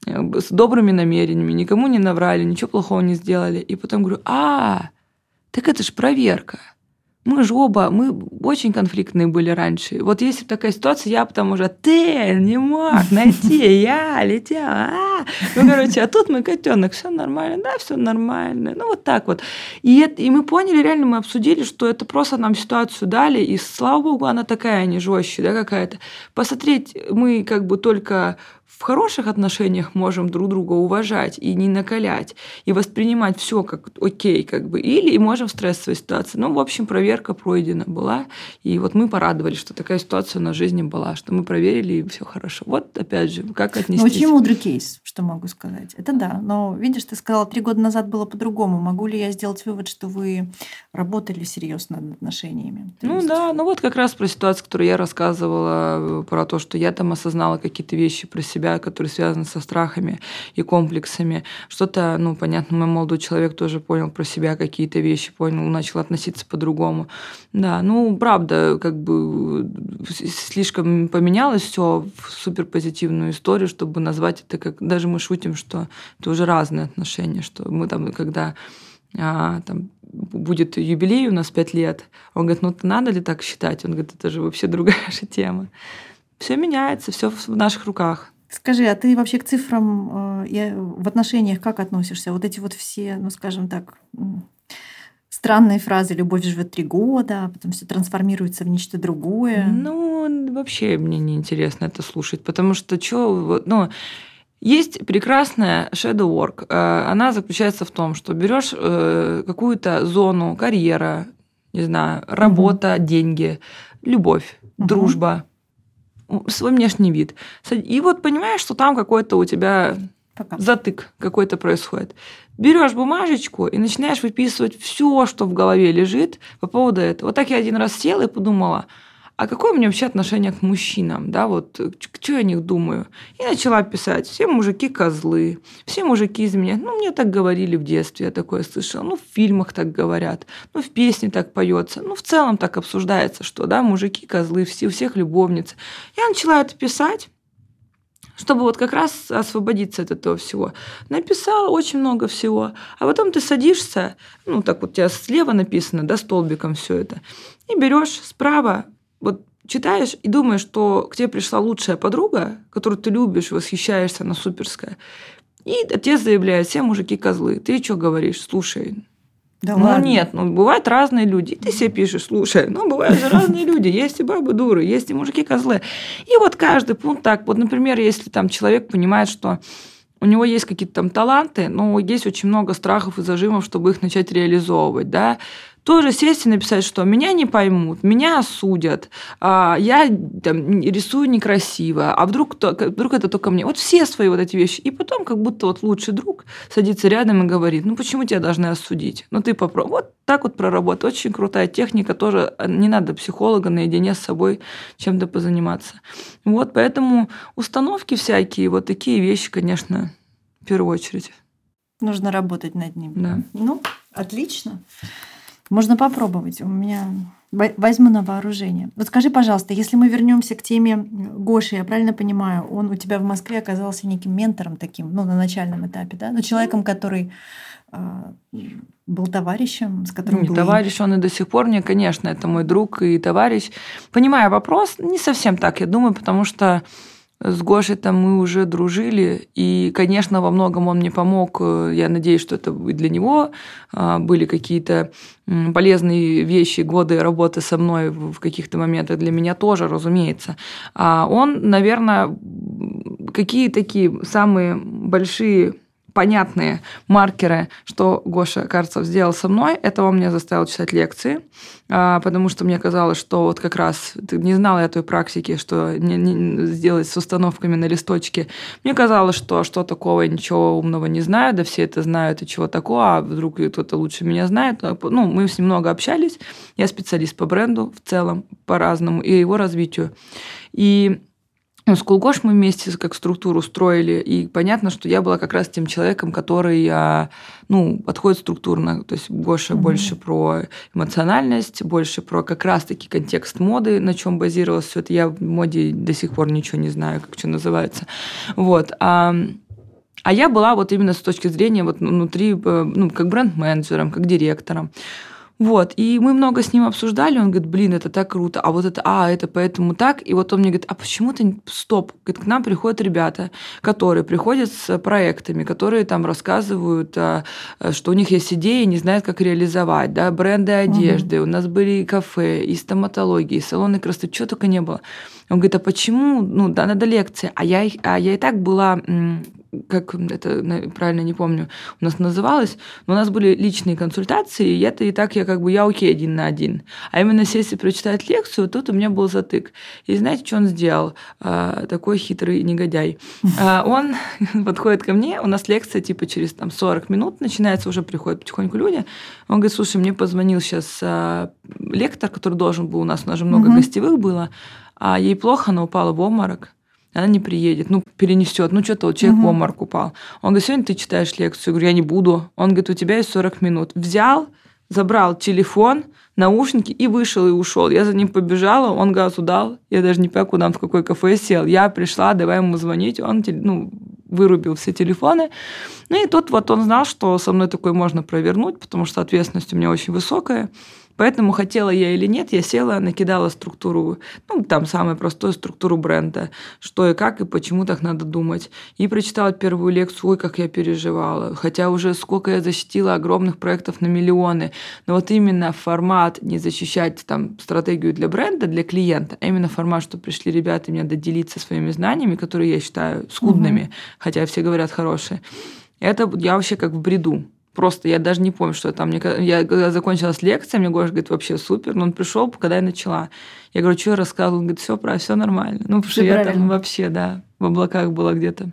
с добрыми намерениями, никому не наврали, ничего плохого не сделали. И потом говорю, а, так это ж проверка. Мы же оба, мы очень конфликтные были раньше. Вот если такая ситуация, я потом уже, ты не мог найти, я летела. А. Ну, короче, а тут мы котенок, все нормально, да, все нормально. Ну, вот так вот. И, это, и мы поняли, реально мы обсудили, что это просто нам ситуацию дали, и слава богу, она такая, а не жестче, да, какая-то. Посмотреть мы как бы только в хороших отношениях можем друг друга уважать и не накалять, и воспринимать все как окей, как бы, или можем в стрессовой ситуации. Ну, в общем, проверка пройдена была, и вот мы порадовались, что такая ситуация на жизни была, что мы проверили, и все хорошо. Вот, опять же, как ну, отнестись. очень мудрый кейс, что могу сказать. Это да, но видишь, ты сказала, три года назад было по-другому. Могу ли я сделать вывод, что вы работали серьезно над отношениями? Ну есть... да, ну вот как раз про ситуацию, которую я рассказывала, про то, что я там осознала какие-то вещи про себя, себя, которые связаны со страхами и комплексами. Что-то, ну, понятно, мой молодой человек тоже понял про себя какие-то вещи, понял, начал относиться по-другому. Да, ну, правда, как бы слишком поменялось все в суперпозитивную историю, чтобы назвать это как... Даже мы шутим, что это уже разные отношения, что мы там, когда а, там, будет юбилей у нас пять лет. Он говорит, ну надо ли так считать? Он говорит, это же вообще другая же тема. Все меняется, все в наших руках. Скажи, а ты вообще к цифрам э, в отношениях как относишься? Вот эти вот все, ну скажем так, странные фразы «любовь живет три года», а потом все трансформируется в нечто другое. Ну, вообще мне не интересно это слушать, потому что что, ну, есть прекрасная shadow work. Э, она заключается в том, что берешь э, какую-то зону, карьера, не знаю, работа, угу. деньги, любовь, угу. дружба, свой внешний вид. И вот понимаешь, что там какой-то у тебя Пока. затык какой-то происходит. Берешь бумажечку и начинаешь выписывать все, что в голове лежит по поводу этого. Вот так я один раз села и подумала – а какое у меня вообще отношение к мужчинам, да, вот, что я о них думаю. И начала писать, все мужики козлы, все мужики изменяют. Ну, мне так говорили в детстве, я такое слышала. Ну, в фильмах так говорят, ну, в песне так поется, ну, в целом так обсуждается, что, да, мужики козлы, все, у всех любовницы. Я начала это писать, чтобы вот как раз освободиться от этого всего. Написала очень много всего, а потом ты садишься, ну так вот у тебя слева написано, да, столбиком все это, и берешь справа вот читаешь и думаешь, что к тебе пришла лучшая подруга, которую ты любишь, восхищаешься, она суперская, и отец заявляет, все мужики козлы. Ты что говоришь? Слушай, да ну ладно. нет, ну бывают разные люди. И ты себе пишешь, слушай, ну бывают же разные люди. Есть и бабы дуры, есть и мужики козлы. И вот каждый пункт так. Вот, например, если там человек понимает, что у него есть какие-то там таланты, но есть очень много страхов и зажимов, чтобы их начать реализовывать, да, тоже сесть и написать, что меня не поймут, меня осудят, а, я там, рисую некрасиво, а вдруг, кто, вдруг это только мне. Вот все свои вот эти вещи. И потом как будто вот лучший друг садится рядом и говорит, ну почему тебя должны осудить? Ну ты попробуй. Вот так вот проработать. Очень крутая техника тоже. Не надо психолога наедине с собой чем-то позаниматься. Вот поэтому установки всякие, вот такие вещи, конечно, в первую очередь. Нужно работать над ними. Да. Ну, отлично. Можно попробовать. У меня возьму на вооружение. Вот скажи, пожалуйста, если мы вернемся к теме Гоши, я правильно понимаю, он у тебя в Москве оказался неким ментором таким, ну, на начальном этапе, да? Ну, человеком, который а, был товарищем, с которым не был... товарищ, он и до сих пор не, конечно, это мой друг и товарищ. Понимаю вопрос, не совсем так, я думаю, потому что с Гошей там мы уже дружили, и, конечно, во многом он мне помог. Я надеюсь, что это для него а, были какие-то полезные вещи, годы работы со мной в каких-то моментах. Для меня тоже, разумеется. А он, наверное, какие такие самые большие понятные маркеры, что Гоша Карцев сделал со мной, это он меня заставил читать лекции, а, потому что мне казалось, что вот как раз не знала я той практики, что не, не сделать с установками на листочке. Мне казалось, что что такого ничего умного не знаю, да все это знают, и чего такого, а вдруг кто-то лучше меня знает. Ну, мы с ним много общались. Я специалист по бренду в целом, по-разному, и его развитию. И ну, Скулгош мы вместе как структуру строили, и понятно, что я была как раз тем человеком, который а, ну, подходит структурно. То есть Гоша mm-hmm. больше про эмоциональность, больше про как раз-таки контекст моды, на чем базировалось все это. Я в моде до сих пор ничего не знаю, как что называется. Вот. А, а я была вот именно с точки зрения вот внутри, э, ну, как бренд-менеджером, как директором. Вот, и мы много с ним обсуждали, он говорит, блин, это так круто, а вот это, а, это поэтому так, и вот он мне говорит, а почему ты, стоп, говорит, к нам приходят ребята, которые приходят с проектами, которые там рассказывают, а, что у них есть идеи, не знают, как реализовать, да, бренды одежды, угу. у нас были и кафе, и стоматологии, и салоны красоты, чего только не было. Он говорит, а почему, ну, да, надо лекция, а я, а я и так была как это правильно не помню, у нас называлось, но у нас были личные консультации, и это и так я как бы, я окей один на один. А именно сесть и прочитать лекцию, тут у меня был затык. И знаете, что он сделал? А, такой хитрый негодяй. А, он подходит ко мне, у нас лекция типа через там 40 минут начинается, уже приходят потихоньку люди. Он говорит, слушай, мне позвонил сейчас а, лектор, который должен был, у нас, у нас же много гостевых было, а ей плохо, она упала в обморок она не приедет, ну, перенесет, ну, что-то вот человек угу. в обморок упал. Он говорит, сегодня ты читаешь лекцию. Я говорю, я не буду. Он говорит, у тебя есть 40 минут. Взял, забрал телефон, наушники и вышел и ушел. Я за ним побежала, он газу дал. Я даже не понимаю, куда он, в какой кафе сел. Я пришла, давай ему звонить. Он ну, вырубил все телефоны. Ну и тут вот он знал, что со мной такое можно провернуть, потому что ответственность у меня очень высокая. Поэтому хотела я или нет, я села, накидала структуру, ну, там самую простую структуру бренда, что и как, и почему так надо думать. И прочитала первую лекцию, ой, как я переживала. Хотя уже сколько я защитила огромных проектов на миллионы. Но вот именно формат не защищать там стратегию для бренда, для клиента, а именно формат, что пришли ребята мне доделиться своими знаниями, которые я считаю скудными, угу. хотя все говорят хорошие. Это я вообще как в бреду. Просто я даже не помню, что там. Я, когда закончилась лекция, мне Гоша говорит, вообще супер. Но он пришел, когда я начала. Я говорю, что я рассказывал? Он говорит, все правильно, все нормально. Ну, потому что я там вообще, да в облаках была где-то.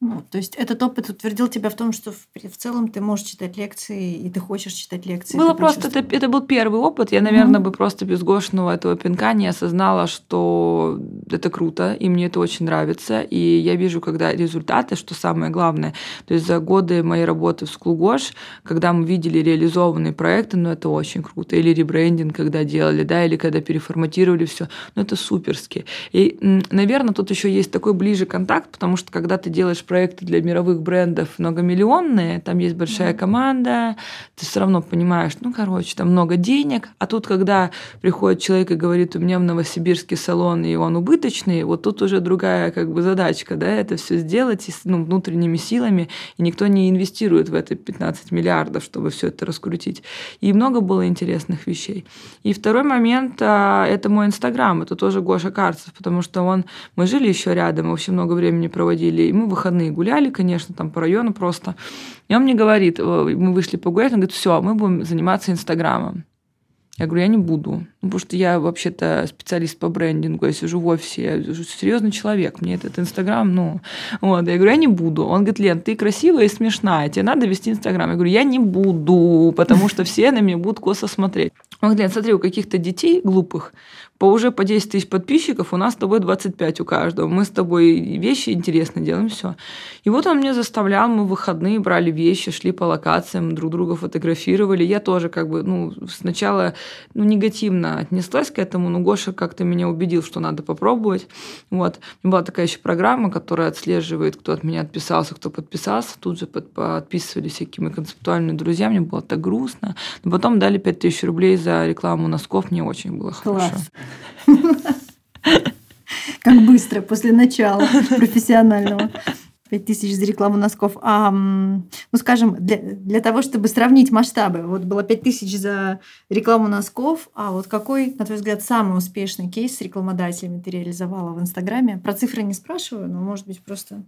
Ну, то есть этот опыт утвердил тебя в том, что в, в целом ты можешь читать лекции, и ты хочешь читать лекции. Было просто, это, это был первый опыт. Я, наверное, mm-hmm. бы просто без Гошиного этого пинка не осознала, что это круто, и мне это очень нравится. И я вижу, когда результаты, что самое главное. То есть за годы моей работы в Склугош, когда мы видели реализованные проекты, ну, это очень круто. Или ребрендинг, когда делали, да, или когда переформатировали все, ну, это суперски. И, наверное, тут еще есть такой ближе контакт, потому что когда ты делаешь проекты для мировых брендов многомиллионные, там есть большая команда, ты все равно понимаешь, ну, короче, там много денег, а тут, когда приходит человек и говорит, у меня в Новосибирске салон, и он убыточный, вот тут уже другая как бы задачка, да, это все сделать ну, внутренними силами, и никто не инвестирует в это 15 миллиардов, чтобы все это раскрутить. И много было интересных вещей. И второй момент а, это мой Инстаграм, это тоже Гоша Карцев, потому что он, мы жили еще рядом, в общем, много времени проводили. И мы выходные гуляли, конечно, там по району просто. И он мне говорит, мы вышли погулять, он говорит, все, мы будем заниматься Инстаграмом. Я говорю, я не буду. Ну, потому что я вообще-то специалист по брендингу, я сижу в офисе, я серьезный человек, мне этот Инстаграм, ну... Вот, я говорю, я не буду. Он говорит, Лен, ты красивая и смешная, тебе надо вести Инстаграм. Я говорю, я не буду, потому что все на меня будут косо смотреть. Он говорит, Лен, смотри, у каких-то детей глупых по уже по 10 тысяч подписчиков, у нас с тобой 25 у каждого. Мы с тобой вещи интересно делаем, все. И вот он мне заставлял, мы в выходные брали вещи, шли по локациям, друг друга фотографировали. Я тоже как бы, ну, сначала ну, негативно отнеслась к этому, но Гоша как-то меня убедил, что надо попробовать. Вот. Была такая еще программа, которая отслеживает, кто от меня отписался, кто подписался. Тут же под, подписывали всякие мои концептуальные друзья. Мне было так грустно. Но потом дали 5000 рублей за рекламу носков. Мне очень было Класс. хорошо. Как быстро, после начала профессионального. 5 тысяч за рекламу носков. А, ну, скажем, для, для того, чтобы сравнить масштабы, вот было 5 тысяч за рекламу носков, а вот какой, на твой взгляд, самый успешный кейс с рекламодателями ты реализовала в Инстаграме? Про цифры не спрашиваю, но, может быть, просто...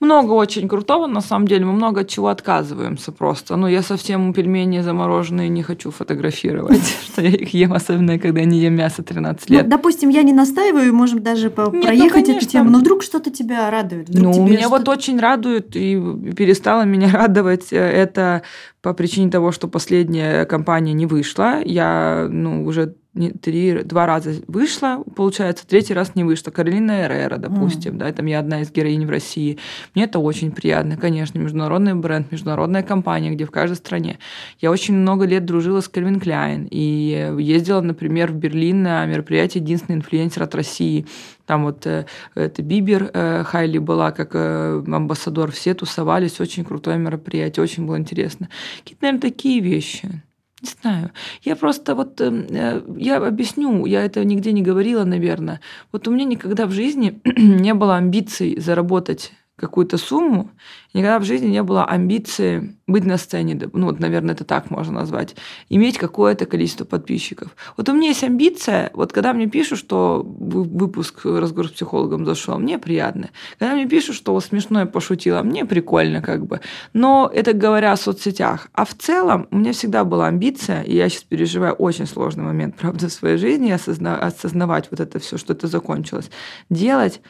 Много очень крутого, на самом деле. Мы много от чего отказываемся просто. Ну, я совсем пельмени замороженные не хочу фотографировать, что я их ем, особенно когда не ем мясо 13 лет. Допустим, я не настаиваю, можем даже ну, проехать эту тему, но вдруг что-то тебя радует. Ну, меня вот очень очень радует и перестала меня радовать э, это по причине того, что последняя компания не вышла. Я ну, уже три, два раза вышла, получается, третий раз не вышла. Каролина Эрера, допустим, mm. да, там я одна из героинь в России. Мне это очень приятно, конечно, международный бренд, международная компания, где в каждой стране. Я очень много лет дружила с Кельвин Кляйн и ездила, например, в Берлин на мероприятие «Единственный инфлюенсер от России». Там вот э, это Бибер э, Хайли была как э, амбассадор, все тусовались, очень крутое мероприятие, очень было интересно. Какие-то, наверное, такие вещи. Не знаю. Я просто вот, эм, э, я объясню, я это нигде не говорила, наверное. Вот у меня никогда в жизни не было амбиций заработать какую-то сумму. Никогда в жизни не было амбиции быть на сцене, ну вот, наверное, это так можно назвать, иметь какое-то количество подписчиков. Вот у меня есть амбиция, вот когда мне пишут, что выпуск «Разговор с психологом» зашел, мне приятно. Когда мне пишут, что смешно я пошутила, мне прикольно как бы. Но это говоря о соцсетях. А в целом у меня всегда была амбиция, и я сейчас переживаю очень сложный момент, правда, в своей жизни, осозна- осознавать вот это все, что это закончилось. Делать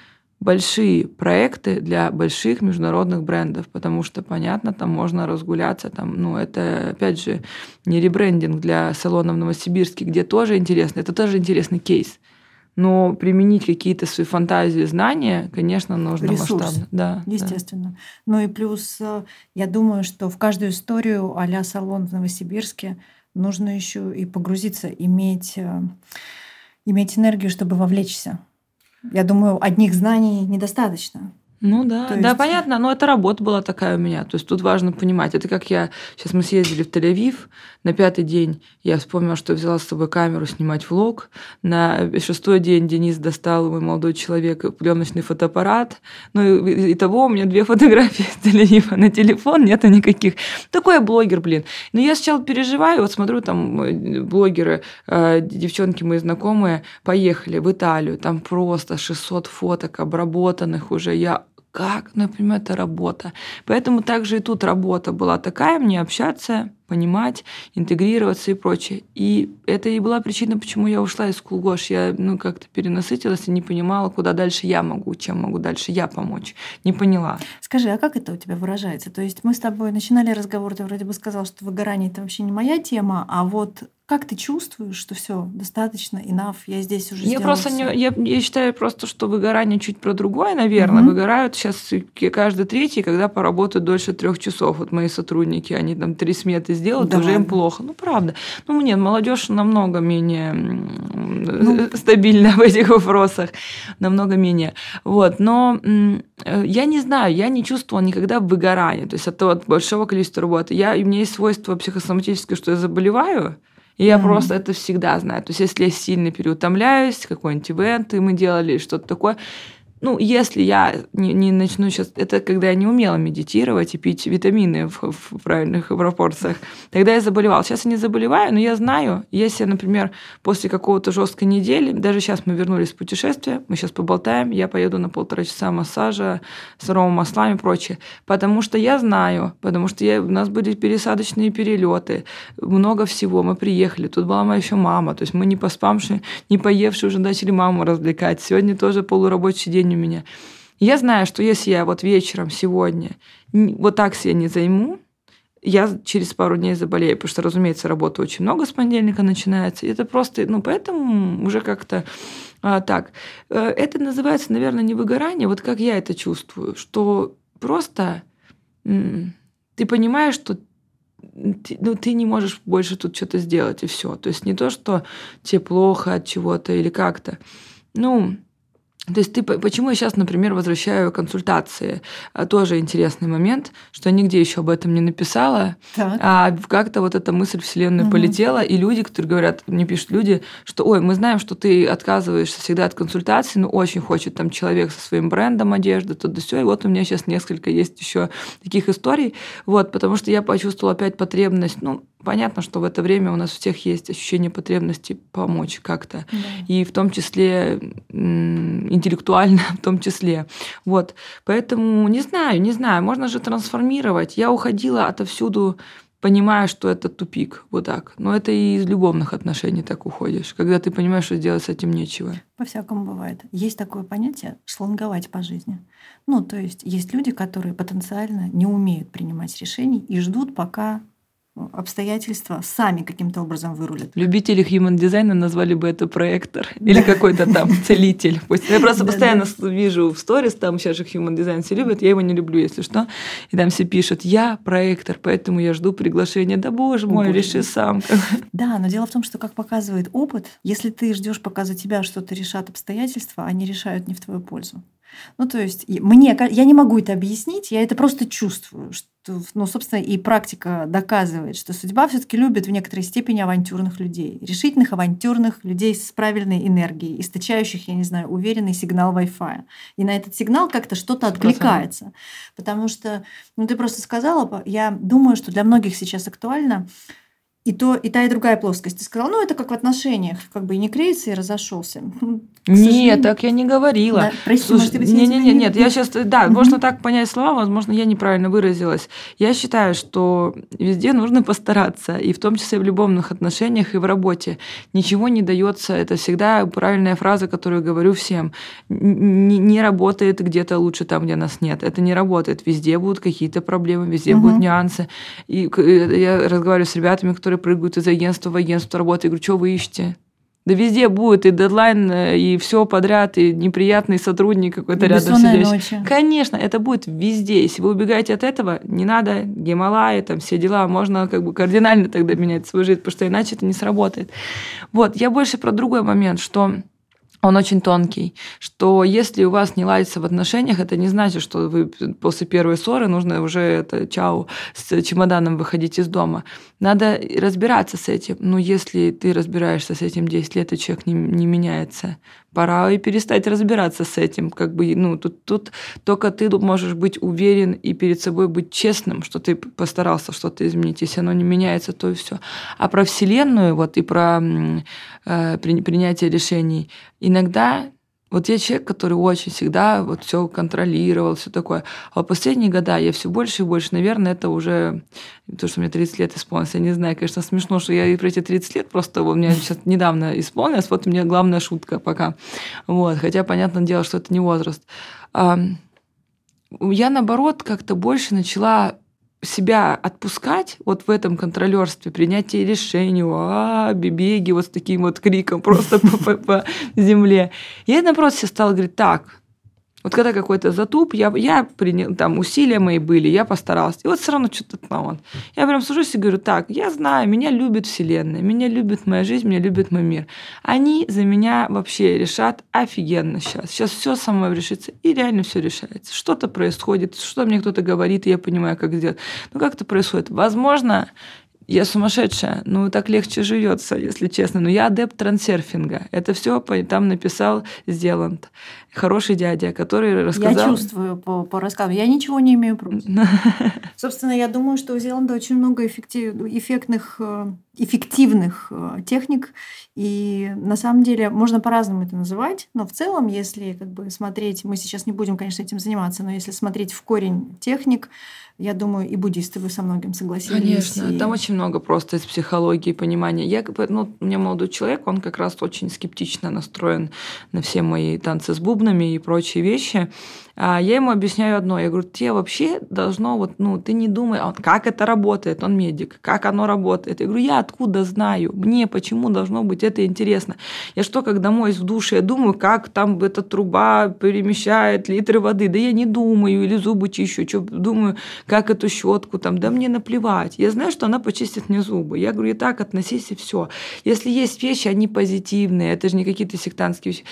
большие проекты для больших международных брендов, потому что, понятно, там можно разгуляться, там, ну, это, опять же, не ребрендинг для салона в Новосибирске, где тоже интересно, это тоже интересный кейс. Но применить какие-то свои фантазии, знания, конечно, нужно Ресурс, масштабно. Да, естественно. Да. Ну и плюс, э, я думаю, что в каждую историю а салон в Новосибирске нужно еще и погрузиться, иметь, э, иметь энергию, чтобы вовлечься. Я думаю, одних знаний недостаточно. Ну да, То да, есть... понятно, но это работа была такая у меня. То есть тут важно понимать. Это как я... Сейчас мы съездили в Тель-Авив, на пятый день я вспомнила, что взяла с собой камеру снимать влог. На шестой день Денис достал, мой молодой человек, пленочный фотоаппарат. Ну и, того у меня две фотографии на телефон, нету никаких. Такой я блогер, блин. Но я сначала переживаю, вот смотрю, там э, блогеры, э, девчонки мои знакомые, поехали в Италию, там просто 600 фоток обработанных уже. Я как, например, это работа. Поэтому также и тут работа была такая, мне общаться, понимать, интегрироваться и прочее. И это и была причина, почему я ушла из Кулгош. Я ну, как-то перенасытилась и не понимала, куда дальше я могу, чем могу дальше я помочь. Не поняла. Скажи, а как это у тебя выражается? То есть мы с тобой начинали разговор, ты вроде бы сказал, что выгорание это вообще не моя тема, а вот как ты чувствуешь, что все достаточно, enough, я здесь уже я просто не, я, я считаю просто, что выгорание чуть про другое, наверное. Mm-hmm. Выгорают сейчас каждый третий, когда поработают дольше трех часов. Вот мои сотрудники, они там три сметы сделают, да уже им плохо. Ну правда. Ну нет, молодежь намного менее ну. стабильна в этих вопросах, намного менее. Вот, но э, я не знаю, я не чувствовала никогда выгорания, то есть от, от большого количества работы. Я, у меня есть свойство психосоматическое, что я заболеваю. И я mm-hmm. просто это всегда знаю. То есть, если я сильно переутомляюсь, какой-нибудь ивент и мы делали что-то такое, ну, если я не, не начну сейчас, это когда я не умела медитировать и пить витамины в, в правильных пропорциях, тогда я заболевала. Сейчас я не заболеваю, но я знаю, если, например, после какого-то жесткой недели, даже сейчас мы вернулись с путешествия, мы сейчас поболтаем, я поеду на полтора часа массажа с аромом маслами и прочее, потому что я знаю, потому что я, у нас были пересадочные перелеты, много всего, мы приехали, тут была моя еще мама, то есть мы не поспамши, не поевшие уже начали маму развлекать, сегодня тоже полурабочий день у меня. Я знаю, что если я вот вечером сегодня вот так себя не займу, я через пару дней заболею, потому что, разумеется, работы очень много с понедельника начинается. Это просто, ну, поэтому уже как-то а, так. Э, это называется, наверное, не выгорание, вот как я это чувствую, что просто ты понимаешь, что ты, ну, ты не можешь больше тут что-то сделать, и все. То есть не то, что тебе плохо от чего-то или как-то. Ну, То есть ты почему я сейчас, например, возвращаю консультации? А, тоже интересный момент, что я нигде еще об этом не написала, так. а как-то вот эта мысль вселенную угу. полетела, и люди, которые говорят, мне пишут люди, что, ой, мы знаем, что ты отказываешься всегда от консультации, но очень хочет там человек со своим брендом одежды, то да все, и вот у меня сейчас несколько есть еще таких историй, вот, потому что я почувствовала опять потребность, ну, понятно, что в это время у нас у всех есть ощущение потребности помочь как-то, да. и в том числе интеллектуально, в том числе. Вот, поэтому не знаю, не знаю, можно же трансформировать. Я уходила отовсюду понимая, что это тупик, вот так. Но это и из любовных отношений так уходишь, когда ты понимаешь, что сделать с этим нечего. По-всякому бывает. Есть такое понятие шланговать по жизни. Ну, то есть есть люди, которые потенциально не умеют принимать решений и ждут, пока обстоятельства сами каким-то образом вырулят. Любители human дизайна назвали бы это проектор или какой-то там целитель. Я просто постоянно вижу в сторис, там сейчас же human дизайн все любят, я его не люблю, если что. И там все пишут, я проектор, поэтому я жду приглашения. Да боже мой, реши сам. Да, но дело в том, что, как показывает опыт, если ты ждешь, пока за тебя что-то решат обстоятельства, они решают не в твою пользу. Ну, то есть мне, я не могу это объяснить, я это просто чувствую, что, ну, собственно, и практика доказывает, что судьба все таки любит в некоторой степени авантюрных людей, решительных авантюрных людей с правильной энергией, источающих, я не знаю, уверенный сигнал Wi-Fi. И на этот сигнал как-то что-то откликается. Потому что, ну, ты просто сказала, я думаю, что для многих сейчас актуально и то, и та, и другая плоскость. Ты сказал, ну, это как в отношениях, как бы и не клеится, и разошелся. Нет, так я не говорила. Да, прости, Слушай, может быть, не, не, не, нет, я сейчас, да, можно так понять слова, возможно, я неправильно выразилась. Я считаю, что везде нужно постараться, и в том числе в любовных отношениях и в работе. Ничего не дается, это всегда правильная фраза, которую говорю всем. Не, не работает где-то лучше там, где нас нет. Это не работает. Везде будут какие-то проблемы, везде угу. будут нюансы. И э, я разговариваю с ребятами, которые которые прыгают из агентства в агентство работы. Я говорю, что вы ищете? Да везде будет и дедлайн, э, и все подряд, и неприятный сотрудник какой-то рядом сидящий. Ночи. Конечно, это будет везде. Если вы убегаете от этого, не надо Гималаи, там все дела, можно как бы кардинально тогда менять свою жизнь, потому что иначе это не сработает. Вот, я больше про другой момент, что он очень тонкий, что если у вас не ладится в отношениях, это не значит, что вы после первой ссоры нужно уже это чау с чемоданом выходить из дома. Надо разбираться с этим. Но если ты разбираешься с этим 10 лет, и человек не, не меняется, пора и перестать разбираться с этим. Как бы, ну, тут, тут только ты можешь быть уверен и перед собой быть честным, что ты постарался что-то изменить. Если оно не меняется, то и все. А про Вселенную вот, и про э, принятие решений иногда вот я человек, который очень всегда вот все контролировал, все такое. А в последние года я все больше и больше, наверное, это уже то, что мне 30 лет исполнилось. Я не знаю, конечно, смешно, что я и про эти 30 лет просто у меня сейчас недавно исполнилось. Вот у меня главная шутка пока. Вот. Хотя, понятное дело, что это не возраст. Я, наоборот, как-то больше начала себя отпускать вот в этом контролерстве, принятие решений, а, беги вот с таким вот криком просто по земле. Я наоборот себе стала говорить, так, вот когда какой-то затуп, я, я принял, там усилия мои были, я постарался. И вот все равно что-то там. Я прям сажусь и говорю, так, я знаю, меня любит Вселенная, меня любит моя жизнь, меня любит мой мир. Они за меня вообще решат офигенно сейчас. Сейчас все само решится. И реально все решается. Что-то происходит, что мне кто-то говорит, и я понимаю, как сделать. Ну, как это происходит? Возможно, я сумасшедшая, ну так легче живется, если честно. Но я адепт трансерфинга. Это все там написал Зеланд. Хороший дядя, который рассказал... Я чувствую по, по рассказу. Я ничего не имею против. Собственно, я думаю, что у Зеланда очень много эффектив... эффектных, э, эффективных э, техник. И на самом деле можно по-разному это называть. Но в целом, если как бы смотреть... Мы сейчас не будем, конечно, этим заниматься, но если смотреть в корень техник, я думаю, и буддисты вы со многим согласились. Конечно, и... там очень много просто из психологии понимания. Я, ну, у меня молодой человек, он как раз очень скептично настроен на все мои танцы с бубнами и прочие вещи. А я ему объясняю одно. Я говорю, тебе вообще должно вот, ну, ты не думай, а как это работает, он медик, как оно работает. Я говорю, я откуда знаю? Мне почему должно быть это интересно? Я что, когда моюсь в душе, я думаю, как там эта труба перемещает литры воды. Да я не думаю, или зубы чищу, что думаю, как эту щетку там, да мне наплевать. Я знаю, что она почистит мне зубы. Я говорю, и так относись и все. Если есть вещи, они позитивные, это же не какие-то сектантские вещи.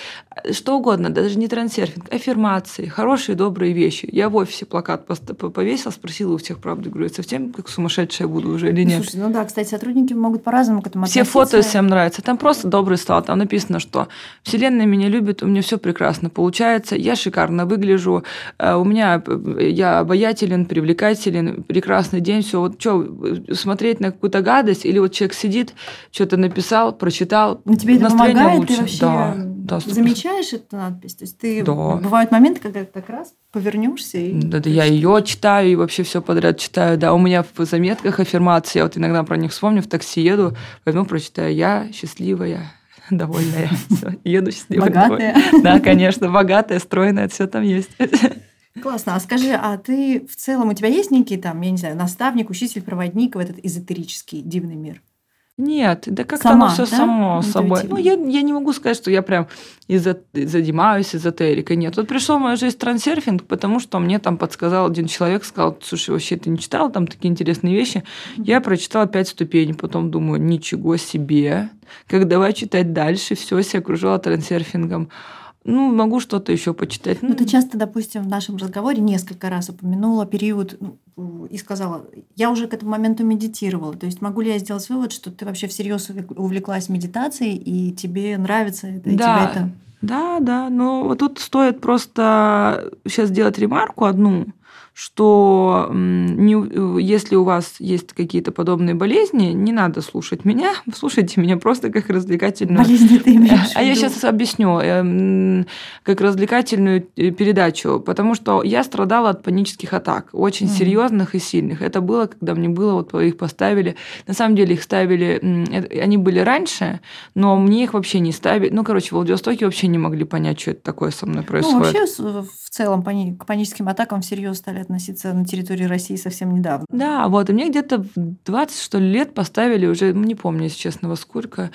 Что угодно, даже не трансерфинг, аффирмации, хорошие, добрые вещи. Я в офисе плакат повесил, спросила у всех, правду говорю, совсем как сумасшедшая буду уже или нет. Слушай, ну да, кстати, сотрудники могут по-разному к этому Все фото всем нравятся. Там просто добрый слова. Там написано, что Вселенная меня любит, у меня все прекрасно получается, я шикарно выгляжу, э, у меня э, я обаятелен, привлекателен, прекрасный день, все. Вот что, смотреть на какую-то гадость, или вот человек сидит, что-то написал, прочитал, Но тебе это помогает, лучше. ты вообще да, да, замечаешь эту надпись? То есть ты да. бывают моменты, когда как раз повернешься и. Да, да, я ее читаю и вообще все подряд читаю. Да, у меня в заметках аффирмации, я вот иногда про них вспомню, в такси еду, возьму, прочитаю, я счастливая довольная. еду счастливая. Богатая. Да, конечно, богатая, стройная, все там есть. Классно. А скажи, а ты в целом, у тебя есть некий там, я не знаю, наставник, учитель, проводник в этот эзотерический дивный мир? Нет, да как-то оно все да? само собой. Ну, я, я не могу сказать, что я прям изо, занимаюсь эзотерикой. Нет. Вот пришел в мою жизнь трансерфинг, потому что мне там подсказал один человек, сказал, слушай, вообще ты не читал там такие интересные вещи. Я прочитала пять ступеней, потом думаю, ничего себе. Как давай читать дальше, все, себя окружила трансерфингом. Ну, могу что-то еще почитать. Ну, ты часто, допустим, в нашем разговоре несколько раз упомянула период ну, и сказала, я уже к этому моменту медитировала. То есть могу ли я сделать вывод, что ты вообще всерьез увлеклась медитацией, и тебе нравится это, и да. тебе это... Да, да, но вот тут стоит просто сейчас сделать ремарку одну что не, если у вас есть какие-то подобные болезни, не надо слушать меня, слушайте меня просто как развлекательную... Болезни ты имеешь А я сейчас объясню, эм, как развлекательную э, передачу, потому что я страдала от панических атак, очень mm. серьезных и сильных. Это было, когда мне было, вот их поставили, на самом деле их ставили, они были раньше, но мне их вообще не ставили. Ну, короче, в Владивостоке вообще не могли понять, что это такое со мной происходит. Ну, вообще, в целом, к паническим атакам всерьез стали относиться на территории России совсем недавно. Да, вот. И мне где-то в 20, что ли, лет поставили уже, ну, не помню, если честно, во сколько,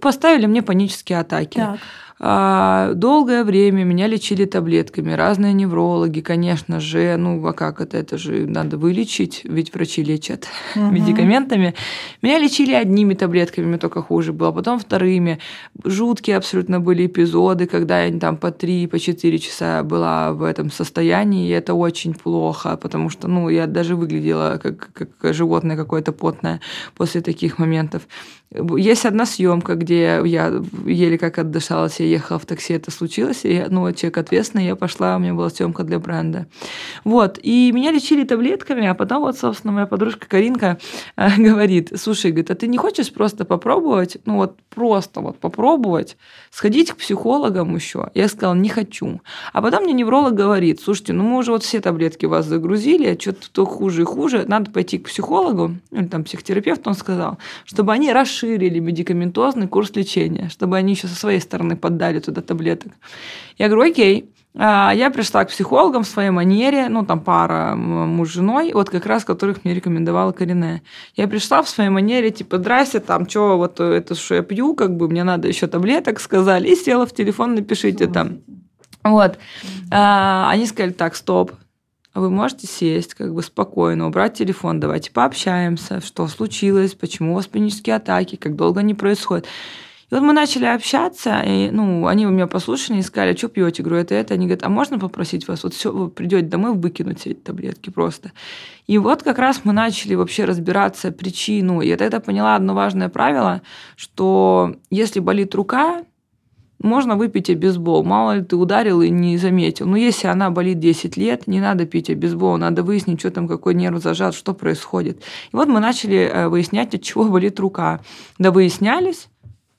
поставили мне панические атаки. Так. А, долгое время меня лечили таблетками, разные неврологи, конечно же. Ну, а как это? Это же надо вылечить, ведь врачи лечат угу. медикаментами. Меня лечили одними таблетками, мне только хуже было, потом вторыми. Жуткие абсолютно были эпизоды, когда я там по три, по четыре часа была в этом состоянии, и это очень плохо, потому что, ну, я даже выглядела как, как животное какое-то потное после таких моментов. Есть одна съемка, где я еле как отдышалась, я ехала в такси, это случилось, и ну, человек ответственный, я пошла, у меня была съемка для бренда. Вот, и меня лечили таблетками, а потом вот, собственно, моя подружка Каринка э, говорит, слушай, говорит, а ты не хочешь просто попробовать, ну вот просто вот попробовать, сходить к психологам еще? Я сказала, не хочу. А потом мне невролог говорит, слушайте, ну мы уже вот все таблетки вас загрузили, а что-то хуже и хуже, надо пойти к психологу, или там психотерапевт, он сказал, чтобы они расширили расширили медикаментозный курс лечения, чтобы они еще со своей стороны поддали туда таблеток. Я говорю, окей. А, я пришла к психологам в своей манере, ну, там пара муж с женой, вот как раз которых мне рекомендовала Корине. Я пришла в своей манере, типа, здрасте, там, что, вот это, что я пью, как бы, мне надо еще таблеток, сказали, и села в телефон, напишите там. Вот. А, они сказали, так, стоп, вы можете сесть как бы спокойно, убрать телефон, давайте пообщаемся, что случилось, почему у вас панические атаки, как долго они происходят. И вот мы начали общаться, и, ну, они у меня послушали и сказали, что пьете? Говорю, это это. Они говорят, а можно попросить вас, вот все, вы придете домой, выкинуть эти таблетки просто. И вот как раз мы начали вообще разбираться причину. И я тогда поняла одно важное правило, что если болит рука, можно выпить обезбол. Мало ли ты ударил и не заметил. Но если она болит 10 лет, не надо пить обезбол. Надо выяснить, что там, какой нерв зажат, что происходит. И вот мы начали э, выяснять, от чего болит рука. Да выяснялись,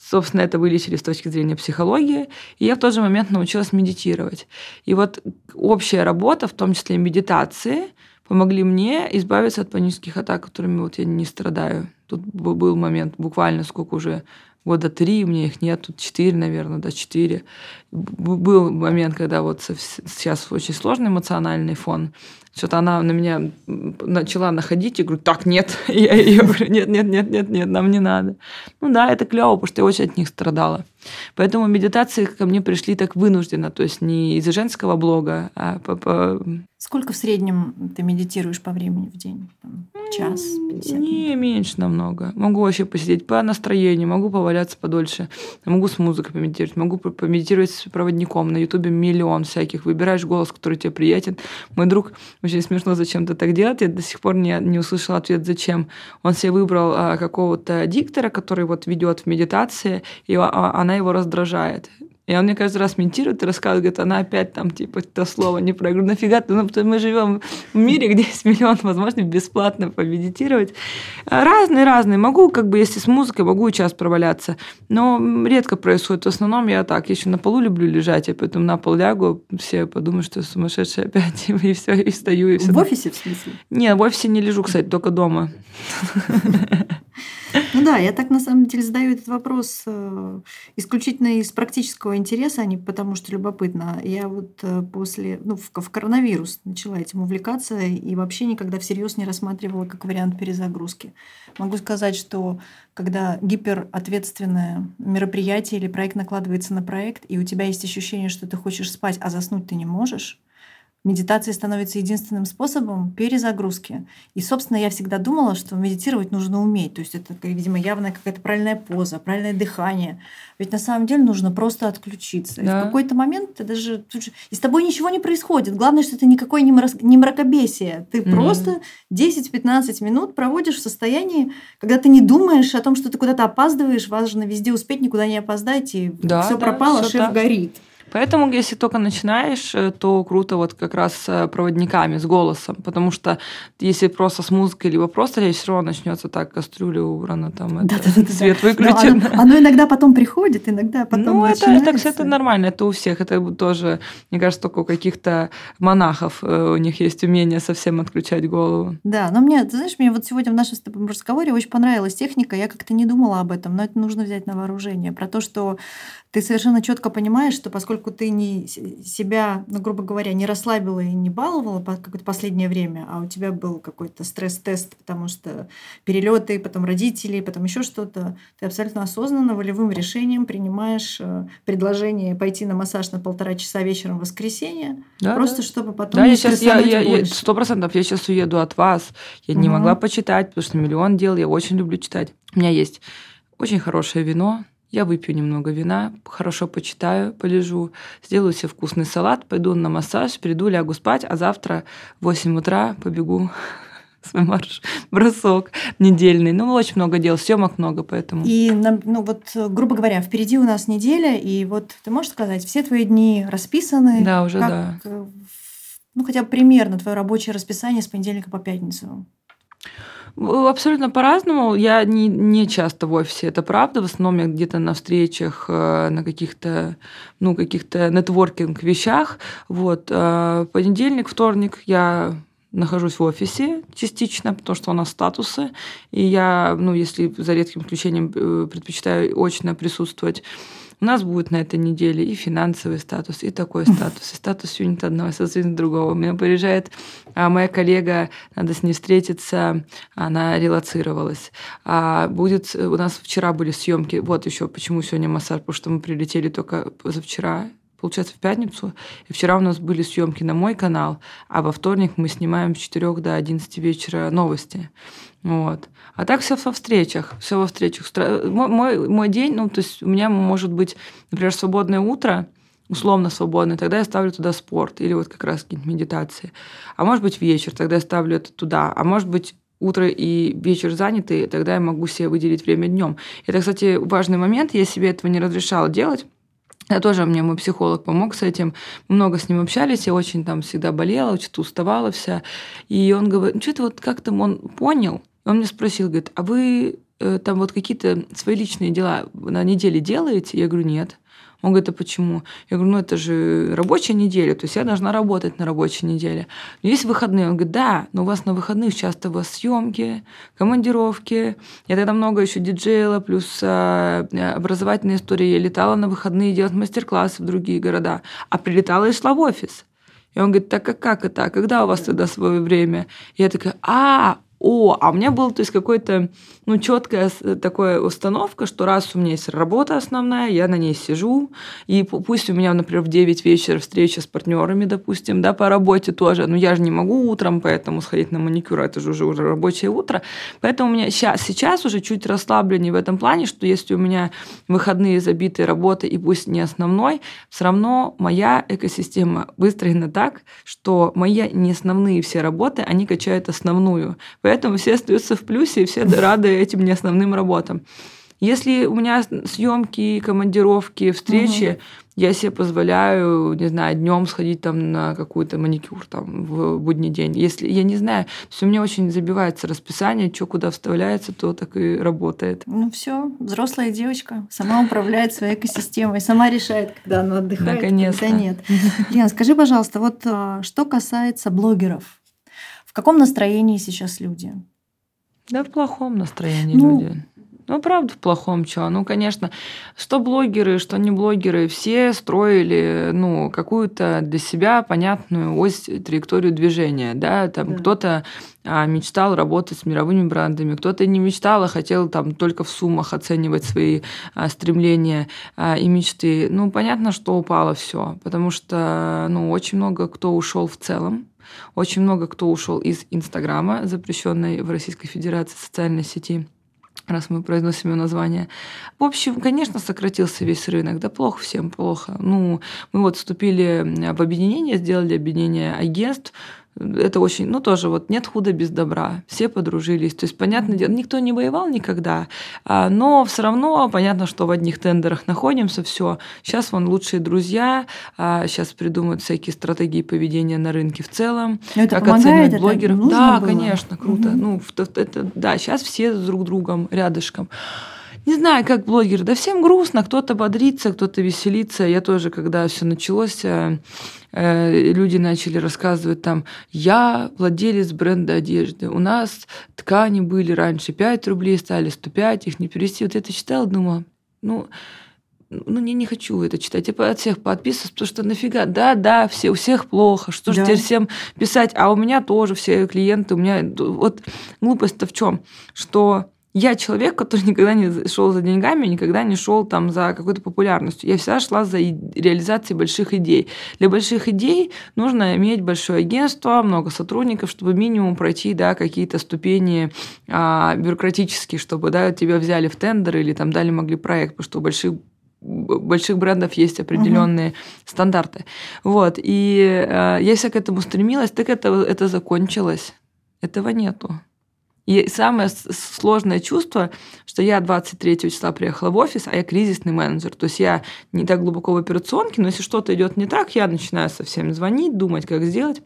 Собственно, это вылечили с точки зрения психологии. И я в тот же момент научилась медитировать. И вот общая работа, в том числе медитации, помогли мне избавиться от панических атак, которыми вот я не страдаю. Тут был момент, буквально сколько уже года три, у меня их нет, тут четыре, наверное, да, четыре. Был момент, когда вот сейчас очень сложный эмоциональный фон, что-то она на меня начала находить, и говорю, так, нет. Я ее говорю, нет, нет, нет, нет, нет, нам не надо. Ну да, это клево, потому что я очень от них страдала. Поэтому медитации ко мне пришли так вынужденно, то есть не из-за женского блога, а по, по... Сколько в среднем ты медитируешь по времени в день? Там, час, 50 Не, меньше намного. Могу вообще посидеть по настроению, могу поваляться подольше, могу с музыкой помедитировать, могу помедитировать с проводником. На ютубе миллион всяких. Выбираешь голос, который тебе приятен. Мой друг очень смешно зачем-то так делает. Я до сих пор не, не услышала ответ, зачем. Он себе выбрал а, какого-то диктора, который вот ведет в медитации, и а, она его раздражает. И он мне каждый раз ментирует и рассказывает, говорит, она опять там, типа, то слово не про. Я говорю, нафига ты? Ну, мы живем в мире, где есть миллион возможностей бесплатно помедитировать. Разные-разные. Могу, как бы, если с музыкой, могу и час проваляться. Но редко происходит. В основном я так, еще на полу люблю лежать, я поэтому на пол лягу, все подумают, что сумасшедшая опять, и все, и встаю, и все. В офисе, в смысле? Нет, в офисе не лежу, кстати, только дома. Ну да, я так на самом деле задаю этот вопрос э, исключительно из практического интереса, а не потому что любопытно. Я вот э, после, ну, в, в коронавирус начала этим увлекаться и вообще никогда всерьез не рассматривала как вариант перезагрузки. Могу сказать, что когда гиперответственное мероприятие или проект накладывается на проект, и у тебя есть ощущение, что ты хочешь спать, а заснуть ты не можешь, медитация становится единственным способом перезагрузки. И, собственно, я всегда думала, что медитировать нужно уметь. То есть это, видимо, явная какая-то правильная поза, правильное дыхание. Ведь на самом деле нужно просто отключиться. Да. И в какой-то момент ты даже... И с тобой ничего не происходит. Главное, что это мрак... не мракобесие. Ты mm-hmm. просто 10-15 минут проводишь в состоянии, когда ты не думаешь о том, что ты куда-то опаздываешь, важно везде успеть, никуда не опоздать, и да, все да, пропало, шеф так. горит. Поэтому, если только начинаешь, э, то круто вот как раз с проводниками, с голосом, потому что если просто с музыкой, либо просто лечь, все равно начнется так, кастрюля убрана, там да, это, да, да, свет выключен. Оно, оно иногда потом приходит, иногда потом Ну, это, это, это нормально, это у всех, это тоже, мне кажется, только у каких-то монахов э, у них есть умение совсем отключать голову. Да, но мне, ты знаешь, мне вот сегодня в нашем с тобой разговоре очень понравилась техника, я как-то не думала об этом, но это нужно взять на вооружение, про то, что ты совершенно четко понимаешь, что поскольку ты не себя, ну, грубо говоря, не расслабила и не баловала какое-то последнее время, а у тебя был какой-то стресс-тест, потому что перелеты, потом родители, потом еще что-то, ты абсолютно осознанно волевым решением принимаешь э, предложение пойти на массаж на полтора часа вечером в воскресенье, да, просто да. чтобы потом да, я сейчас я сто процентов я сейчас уеду от вас, я угу. не могла почитать, потому что миллион дел, я очень люблю читать. У меня есть очень хорошее вино, я выпью немного вина, хорошо почитаю, полежу, сделаю себе вкусный салат, пойду на массаж, приду, лягу спать, а завтра в 8 утра побегу свой марш, бросок недельный. Ну, очень много дел, съемок много, поэтому. И, ну, вот, грубо говоря, впереди у нас неделя, и вот ты можешь сказать, все твои дни расписаны? Да, уже как, да. Э, ну, хотя бы примерно твое рабочее расписание с понедельника по пятницу. Абсолютно по-разному. Я не, не часто в офисе, это правда. В основном я где-то на встречах, э, на каких-то, ну, каких-то нетворкинг вещах. Вот. Э, понедельник, вторник я нахожусь в офисе частично, потому что у нас статусы, и я, ну, если за редким исключением э, предпочитаю очно присутствовать у нас будет на этой неделе и финансовый статус, и такой статус, и статус юнита одного, и статус другого. Меня приезжает а моя коллега, надо с ней встретиться, она релацировалась. А будет, у нас вчера были съемки, вот еще почему сегодня массаж, потому что мы прилетели только позавчера, получается, в пятницу. И вчера у нас были съемки на мой канал, а во вторник мы снимаем с 4 до 11 вечера новости. Вот. А так все во встречах, все во встречах. Мой, мой, день, ну, то есть у меня может быть, например, свободное утро, условно свободное, тогда я ставлю туда спорт или вот как раз какие-то медитации. А может быть вечер, тогда я ставлю это туда. А может быть утро и вечер заняты, тогда я могу себе выделить время днем. Это, кстати, важный момент, я себе этого не разрешала делать, я тоже, мне мой психолог помог с этим. Много с ним общались, я очень там всегда болела, что-то уставала вся. И он говорит, ну что-то вот как-то он понял. Он мне спросил, говорит, а вы э, там вот какие-то свои личные дела на неделе делаете? Я говорю, нет. Он говорит, а почему? Я говорю, ну это же рабочая неделя, то есть я должна работать на рабочей неделе. Но есть выходные. Он говорит, да, но у вас на выходных часто у вас съемки, командировки. Я тогда много еще диджеила, плюс э, образовательная история. Я летала на выходные делать мастер-классы в другие города, а прилетала и шла в офис. И он говорит, так а как это? А когда у вас тогда свое время? Я такая, а, о, а у меня был, то есть, какой-то, ну, четкая такая установка, что раз у меня есть работа основная, я на ней сижу, и пусть у меня, например, в 9 вечера встреча с партнерами, допустим, да, по работе тоже, но я же не могу утром, поэтому сходить на маникюр, это же уже, уже рабочее утро, поэтому у меня сейчас, сейчас уже чуть расслабленнее в этом плане, что если у меня выходные забитые работы, и пусть не основной, все равно моя экосистема выстроена так, что мои не основные все работы, они качают основную. Поэтому все остаются в плюсе, и все рады этим не основным работам. Если у меня съемки, командировки, встречи, угу. я себе позволяю, не знаю, днем сходить там на какой-то маникюр там в будний день. Если я не знаю, все у меня очень забивается расписание, что куда вставляется, то так и работает. Ну все, взрослая девочка сама управляет своей экосистемой, сама решает, когда она отдыхает, Наконец-то. когда нет. Лена, скажи, пожалуйста, вот а, что касается блогеров, в каком настроении сейчас люди? Да, в плохом настроении ну, люди. Ну, правда, в плохом чё. Ну, конечно, что блогеры, что не блогеры, все строили, ну, какую-то для себя понятную ось, траекторию движения, да, там да. кто-то а, мечтал работать с мировыми брендами, кто-то не мечтал, а хотел там только в суммах оценивать свои а, стремления а, и мечты. Ну, понятно, что упало все, потому что, ну, очень много кто ушел в целом, очень много кто ушел из Инстаграма, запрещенной в Российской Федерации социальной сети раз мы произносим его название. В общем, конечно, сократился весь рынок. Да плохо всем, плохо. Ну, мы вот вступили в объединение, сделали объединение агентств, это очень, ну тоже вот нет худа без добра, все подружились. То есть, понятно никто не воевал никогда, а, но все равно понятно, что в одних тендерах находимся, все. Сейчас вон лучшие друзья, сейчас а, придумают всякие стратегии поведения на рынке в целом, но это как оценивать блогеров. Это да, было? конечно, круто. Угу. Ну, это, да, сейчас все с друг другом рядышком. Не знаю, как блогер, да всем грустно, кто-то бодрится, кто-то веселится. Я тоже, когда все началось, э, люди начали рассказывать там, я владелец бренда одежды, у нас ткани были раньше 5 рублей, стали 105, их не перевести. Вот это читала, думала, ну, ну, не, не хочу это читать. Я от всех подписываюсь, потому что нафига, да, да, все, у всех плохо, что да. же теперь всем писать, а у меня тоже все клиенты, у меня, вот глупость-то в чем, что я человек, который никогда не шел за деньгами, никогда не шел там за какой-то популярностью. Я всегда шла за реализацией больших идей. Для больших идей нужно иметь большое агентство, много сотрудников, чтобы минимум пройти да, какие-то ступени а, бюрократические, чтобы да, тебя взяли в тендер или там дали могли проект, потому что у больших больших брендов есть определенные угу. стандарты. Вот. И э, я вся к этому стремилась, так это, это закончилось. Этого нету. И самое сложное чувство, что я 23 числа приехала в офис, а я кризисный менеджер. То есть я не так глубоко в операционке, но если что-то идет не так, я начинаю со всеми звонить, думать, как сделать.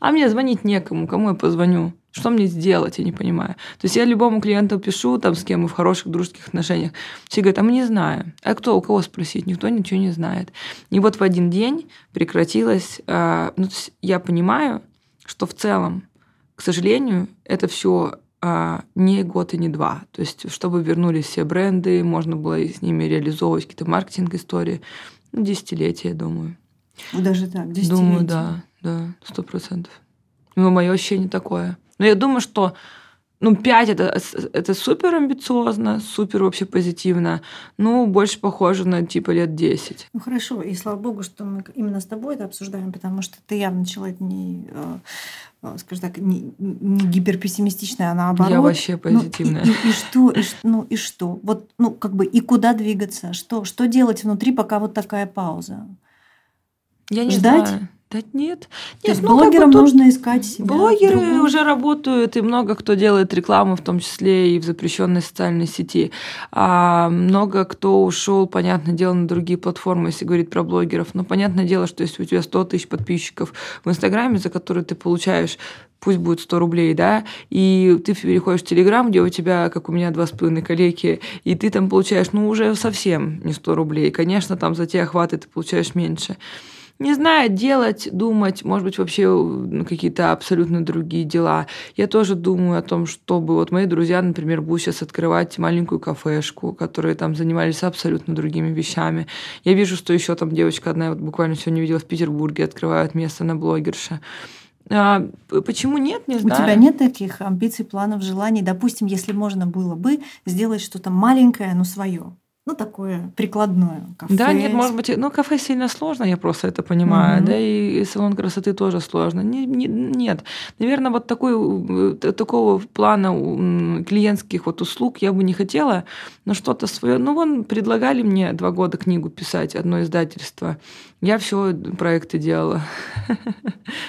А мне звонить некому, кому я позвоню? Что мне сделать, я не понимаю. То есть я любому клиенту пишу, там, с кем мы в хороших дружеских отношениях. Все говорят, а мы не знаем. А кто, у кого спросить? Никто ничего не знает. И вот в один день прекратилось... Э, ну, я понимаю, что в целом к сожалению, это все а, не год и не два. То есть, чтобы вернулись все бренды, можно было с ними реализовывать какие-то маркетинг-истории. Ну, десятилетия, я думаю. Даже так, десятилетия? Думаю, да, да, сто процентов. Ну, мое ощущение такое. Но я думаю, что ну, 5 это, это супер амбициозно, супер вообще позитивно. Ну, больше похоже на типа лет 10. Ну хорошо, и слава богу, что мы именно с тобой это обсуждаем, потому что ты явно человек не, э, э, скажем так, не, не гиперпессимистичная, а наоборот. Я вообще позитивная. Ну, и, и, и что, и, ну и что? Вот, ну, как бы, и куда двигаться? Что, что делать внутри, пока вот такая пауза? Я не Ждать? знаю. Да нет. То есть ну, блогерам как бы нужно искать себя. Блогеры другую. уже работают, и много кто делает рекламу, в том числе и в запрещенной социальной сети. А много кто ушел, понятное дело, на другие платформы, если говорить про блогеров. Но понятное дело, что если у тебя 100 тысяч подписчиков в Инстаграме, за которые ты получаешь пусть будет 100 рублей, да, и ты переходишь в Телеграм, где у тебя, как у меня, два с половиной коллеги, и ты там получаешь, ну, уже совсем не 100 рублей. Конечно, там за те охваты ты получаешь меньше. Не знаю, делать, думать, может быть, вообще ну, какие-то абсолютно другие дела. Я тоже думаю о том, чтобы вот мои друзья, например, будут сейчас открывать маленькую кафешку, которые там занимались абсолютно другими вещами. Я вижу, что еще там девочка одна, вот буквально сегодня видела в Петербурге, открывает место на блогерша. А, почему нет, не знаю. У тебя нет таких амбиций, планов, желаний? Допустим, если можно было бы сделать что-то маленькое, но свое. Ну, такое прикладное кафе. Да, нет, может быть, ну, кафе сильно сложно, я просто это понимаю, Мгм. да, и салон красоты тоже сложно. Не- не- нет, наверное, вот такой, э, такого плана клиентских вот услуг я бы не хотела, но что-то свое. Ну, вон, предлагали мне два года книгу писать, одно издательство. Я все проекты делала.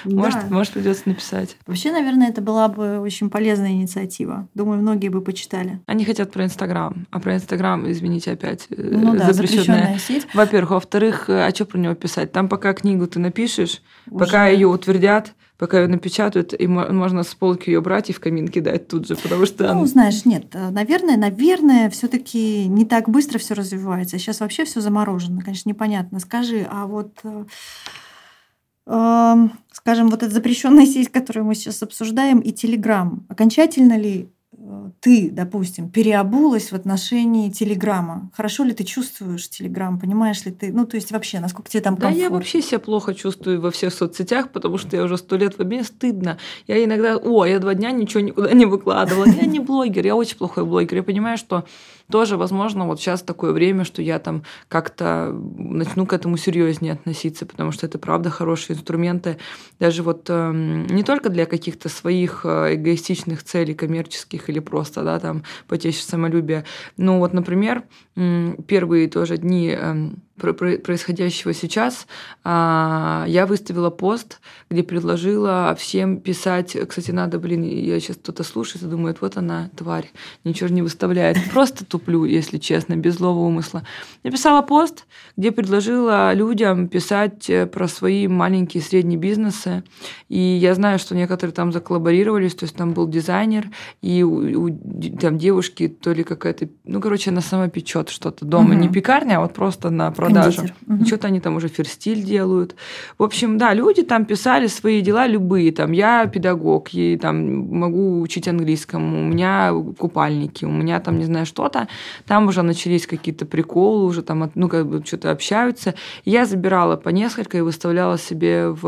Может, Да. может придется написать. Вообще, наверное, это была бы очень полезная инициатива. Думаю, многие бы почитали. Они хотят про Инстаграм, а про Инстаграм, извините, опять э, Ну да, запрещенная запрещенная сеть. Во-первых. Во-вторых, э, а что про него писать? Там пока книгу ты напишешь, пока Уже. ее утвердят, пока ее напечатают, и мо- можно с полки ее брать и в камин кидать тут же, потому что... Ну, знаешь, нет, э, наверное, наверное, все-таки не так быстро все развивается. Сейчас вообще все заморожено, конечно, непонятно. Скажи, а вот, э, эм, скажем, вот эта запрещенная сеть, которую мы сейчас обсуждаем, и Телеграм, окончательно ли ты, допустим, переобулась в отношении Телеграма? Хорошо ли ты чувствуешь Телеграм? Понимаешь ли ты? Ну, то есть вообще, насколько тебе там Да, я комфортно? вообще себя плохо чувствую во всех соцсетях, потому что я уже сто лет в обмене, стыдно. Я иногда, о, я два дня ничего никуда не выкладывала. Я не блогер, я очень плохой блогер. Я понимаю, что тоже, возможно, вот сейчас такое время, что я там как-то начну к этому серьезнее относиться, потому что это правда хорошие инструменты. Даже вот эм, не только для каких-то своих э, эгоистичных целей, коммерческих или просто, да, там, потечь самолюбия. Ну вот, например, первые тоже дни эм, происходящего сейчас, а, я выставила пост, где предложила всем писать, кстати, надо, блин, я сейчас кто-то слушает и думает, вот она, тварь, ничего же не выставляет. Просто туплю, если честно, без злого умысла. Написала пост, где предложила людям писать э, про свои маленькие и средние бизнесы. И я знаю, что некоторые там заколлаборировались, то есть там был дизайнер, и у, у там девушки то ли какая-то, ну, короче, она сама печет что-то дома, Мгм. не пекарня, а вот просто на продажу. Мгм. И что-то они там уже ферстиль делают. В общем, да, люди там писали свои дела любые. Там я педагог, и там могу учить английскому, у меня купальники, у меня там, не знаю, что-то. Там уже начались какие-то приколы, уже там, ну, как бы что-то общаются. Я забирала по несколько и выставляла себе в,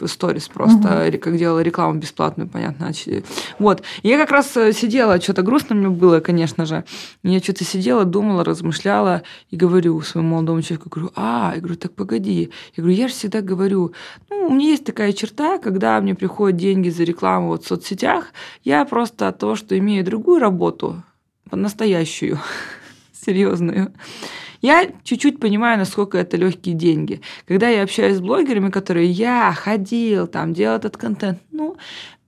в сторис просто, ре- как делала рекламу бесплатную, понятно. оч- Вот. Я как раз э, сидела, что-то грустно мне было, конечно же. Я что-то сидела, думала, размышляла и говорю своему молодому человеку, говорю, а, я говорю, так погоди. Я говорю, я же всегда говорю, ну, у меня есть такая черта, когда мне приходят деньги за рекламу вот в соцсетях, я просто от того, что имею другую работу, настоящую, серьезную, я чуть-чуть понимаю, насколько это легкие деньги. Когда я общаюсь с блогерами, которые я ходил, там, делал этот контент, ну,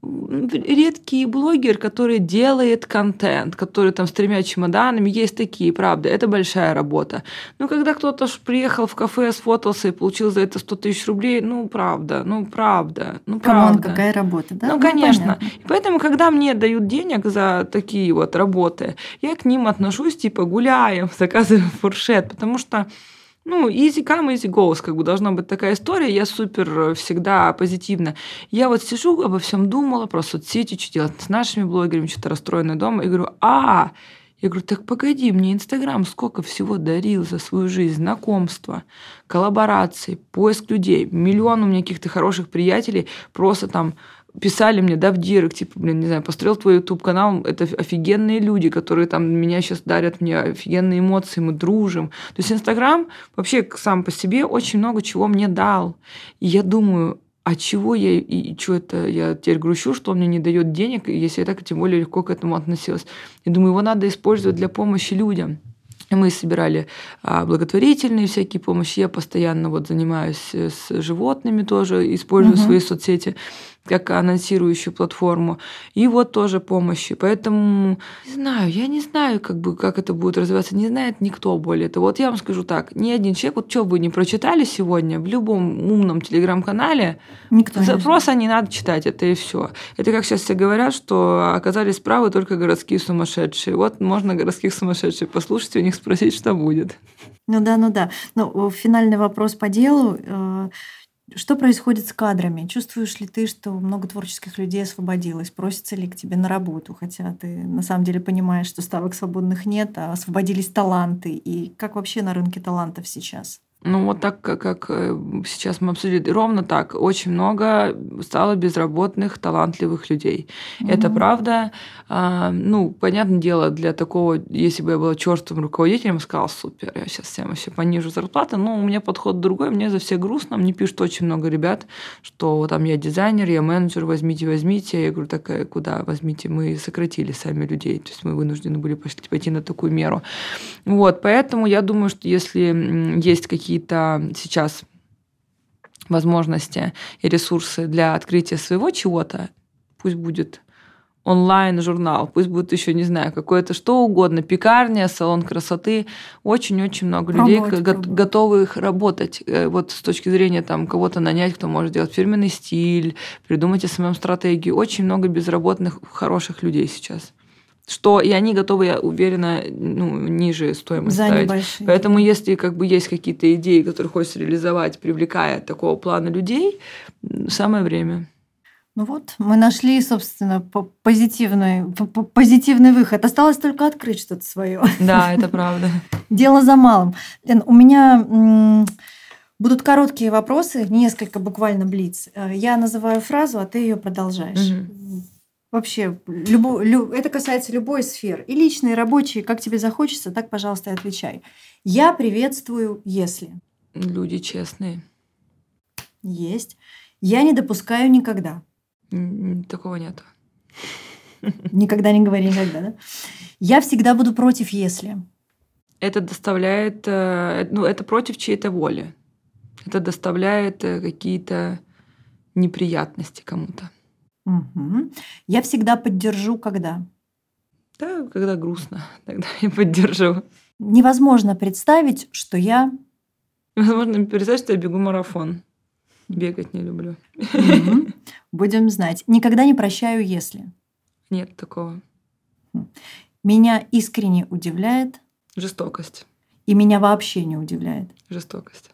редкий блогер, который делает контент, который там с тремя чемоданами, есть такие, правда, это большая работа. Но когда кто-то приехал в кафе, сфотался и получил за это 100 тысяч рублей, ну, правда, ну, правда, ну, come on, правда. какая работа, да? Ну, конечно. понятно. И поэтому, когда мне дают денег за такие вот работы, я к ним отношусь, типа, гуляем, заказываем фуршет, потому что ну, easy come, easy goes, как бы должна быть такая история. Я супер э, всегда позитивна. Я вот сижу, обо всем думала, про соцсети, что делать с нашими блогерами, что-то расстроенная дома, и говорю, а, я говорю, так погоди, мне Инстаграм сколько всего дарил за свою жизнь, знакомства, коллаборации, поиск людей. Миллион у меня каких-то хороших приятелей просто там писали мне, да, в директ, типа, блин, не знаю, построил твой YouTube-канал, это офигенные люди, которые там меня сейчас дарят мне офигенные эмоции, мы дружим. То есть Инстаграм вообще сам по себе очень много чего мне дал. И я думаю, а чего я и что это я теперь грущу, что он мне не дает денег, если я так тем более легко к этому относилась. Я думаю, его надо использовать для помощи людям. Мы собирали а, благотворительные всякие помощи. Я постоянно вот занимаюсь э, с животными тоже, использую угу. свои соцсети как анонсирующую платформу. И вот тоже помощи. Поэтому не знаю, я не знаю, как бы как это будет развиваться, не знает никто более того. Вот я вам скажу так, ни один человек, вот что вы не прочитали сегодня в любом умном телеграм-канале, никто запроса не надо читать, это и все. Это как сейчас все говорят, что оказались правы только городские сумасшедшие. Вот можно городских сумасшедших послушать, у них спросить, что будет. Ну да, ну да. Ну, финальный вопрос по делу. Что происходит с кадрами? Чувствуешь ли ты, что много творческих людей освободилось? Просится ли к тебе на работу? Хотя ты на самом деле понимаешь, что ставок свободных нет, а освободились таланты. И как вообще на рынке талантов сейчас? Ну, вот так, как, э, сейчас мы обсудили, ровно так. Очень много стало безработных, талантливых людей. Угу. Это правда. А, ну, понятное дело, для такого, если бы я была черствым руководителем, сказала, супер, я сейчас всем вообще понижу зарплаты. Но у меня подход другой, мне за все грустно. Мне пишут очень много ребят, что там я дизайнер, я менеджер, возьмите, возьмите. Я говорю, так э, куда возьмите? Мы сократили сами людей. То есть мы вынуждены были пойти на такую меру. Вот, поэтому я думаю, что если есть какие какие-то сейчас возможности и ресурсы для открытия своего чего-то, пусть будет онлайн-журнал, пусть будет еще, не знаю, какое-то что угодно, пекарня, салон красоты, очень-очень много людей го- готовы их работать. Э, вот с точки зрения там кого-то нанять, кто может делать фирменный стиль, придумать СММ-стратегию. Очень много безработных, хороших людей сейчас что и они готовы, я уверена, ну, ниже стоимость За ставить. Небольшие. Поэтому если как бы есть какие-то идеи, которые хочется реализовать, привлекая такого плана людей, самое время. Ну вот, мы нашли, собственно, позитивный, позитивный выход. Осталось только открыть что-то свое. Да, это правда. Дело за малым. Лен, у меня будут короткие вопросы, несколько буквально блиц. Э, я называю фразу, а ты ее продолжаешь. Угу. Вообще, любо, лю, это касается любой сферы. И личной, и рабочей, как тебе захочется, так, пожалуйста, и отвечай. Я приветствую, если. Люди честные. Есть. Я не допускаю никогда. Такого нет. Никогда не говори никогда, да? Я всегда буду против, если. Это доставляет, э, ну, это против чьей-то воли. Это доставляет э, какие-то неприятности кому-то. Угу. Я всегда поддержу, когда? Да, когда грустно, тогда я поддержу. Невозможно представить, что я... Невозможно представить, что я бегу марафон. Бегать не люблю. Угу. Будем знать. Никогда не прощаю, если. Нет такого. Меня искренне удивляет. Жестокость. И меня вообще не удивляет. Жестокость.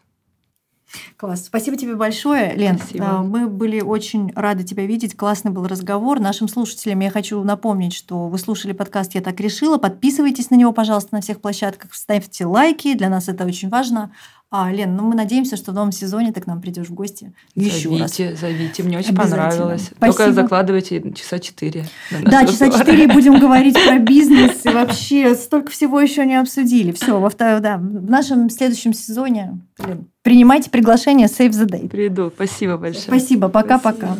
Класс. Спасибо тебе большое, Лен. Спасибо. А, мы были очень рады тебя видеть. Классный был разговор. Нашим слушателям я хочу напомнить, что вы слушали подкаст «Я так решила». Подписывайтесь на него, пожалуйста, на всех площадках. Ставьте лайки. Для нас это очень важно. А, Лен, ну мы надеемся, что в новом сезоне ты к нам придешь в гости еще зовите, раз. Зовите, мне очень понравилось. Спасибо. Только закладывайте часа четыре. Да, часа четыре будем говорить про бизнес и вообще столько всего еще не обсудили. Все, во втором, да, в нашем следующем сезоне принимайте приглашение Save the Day. Приду, спасибо большое. Спасибо, пока-пока.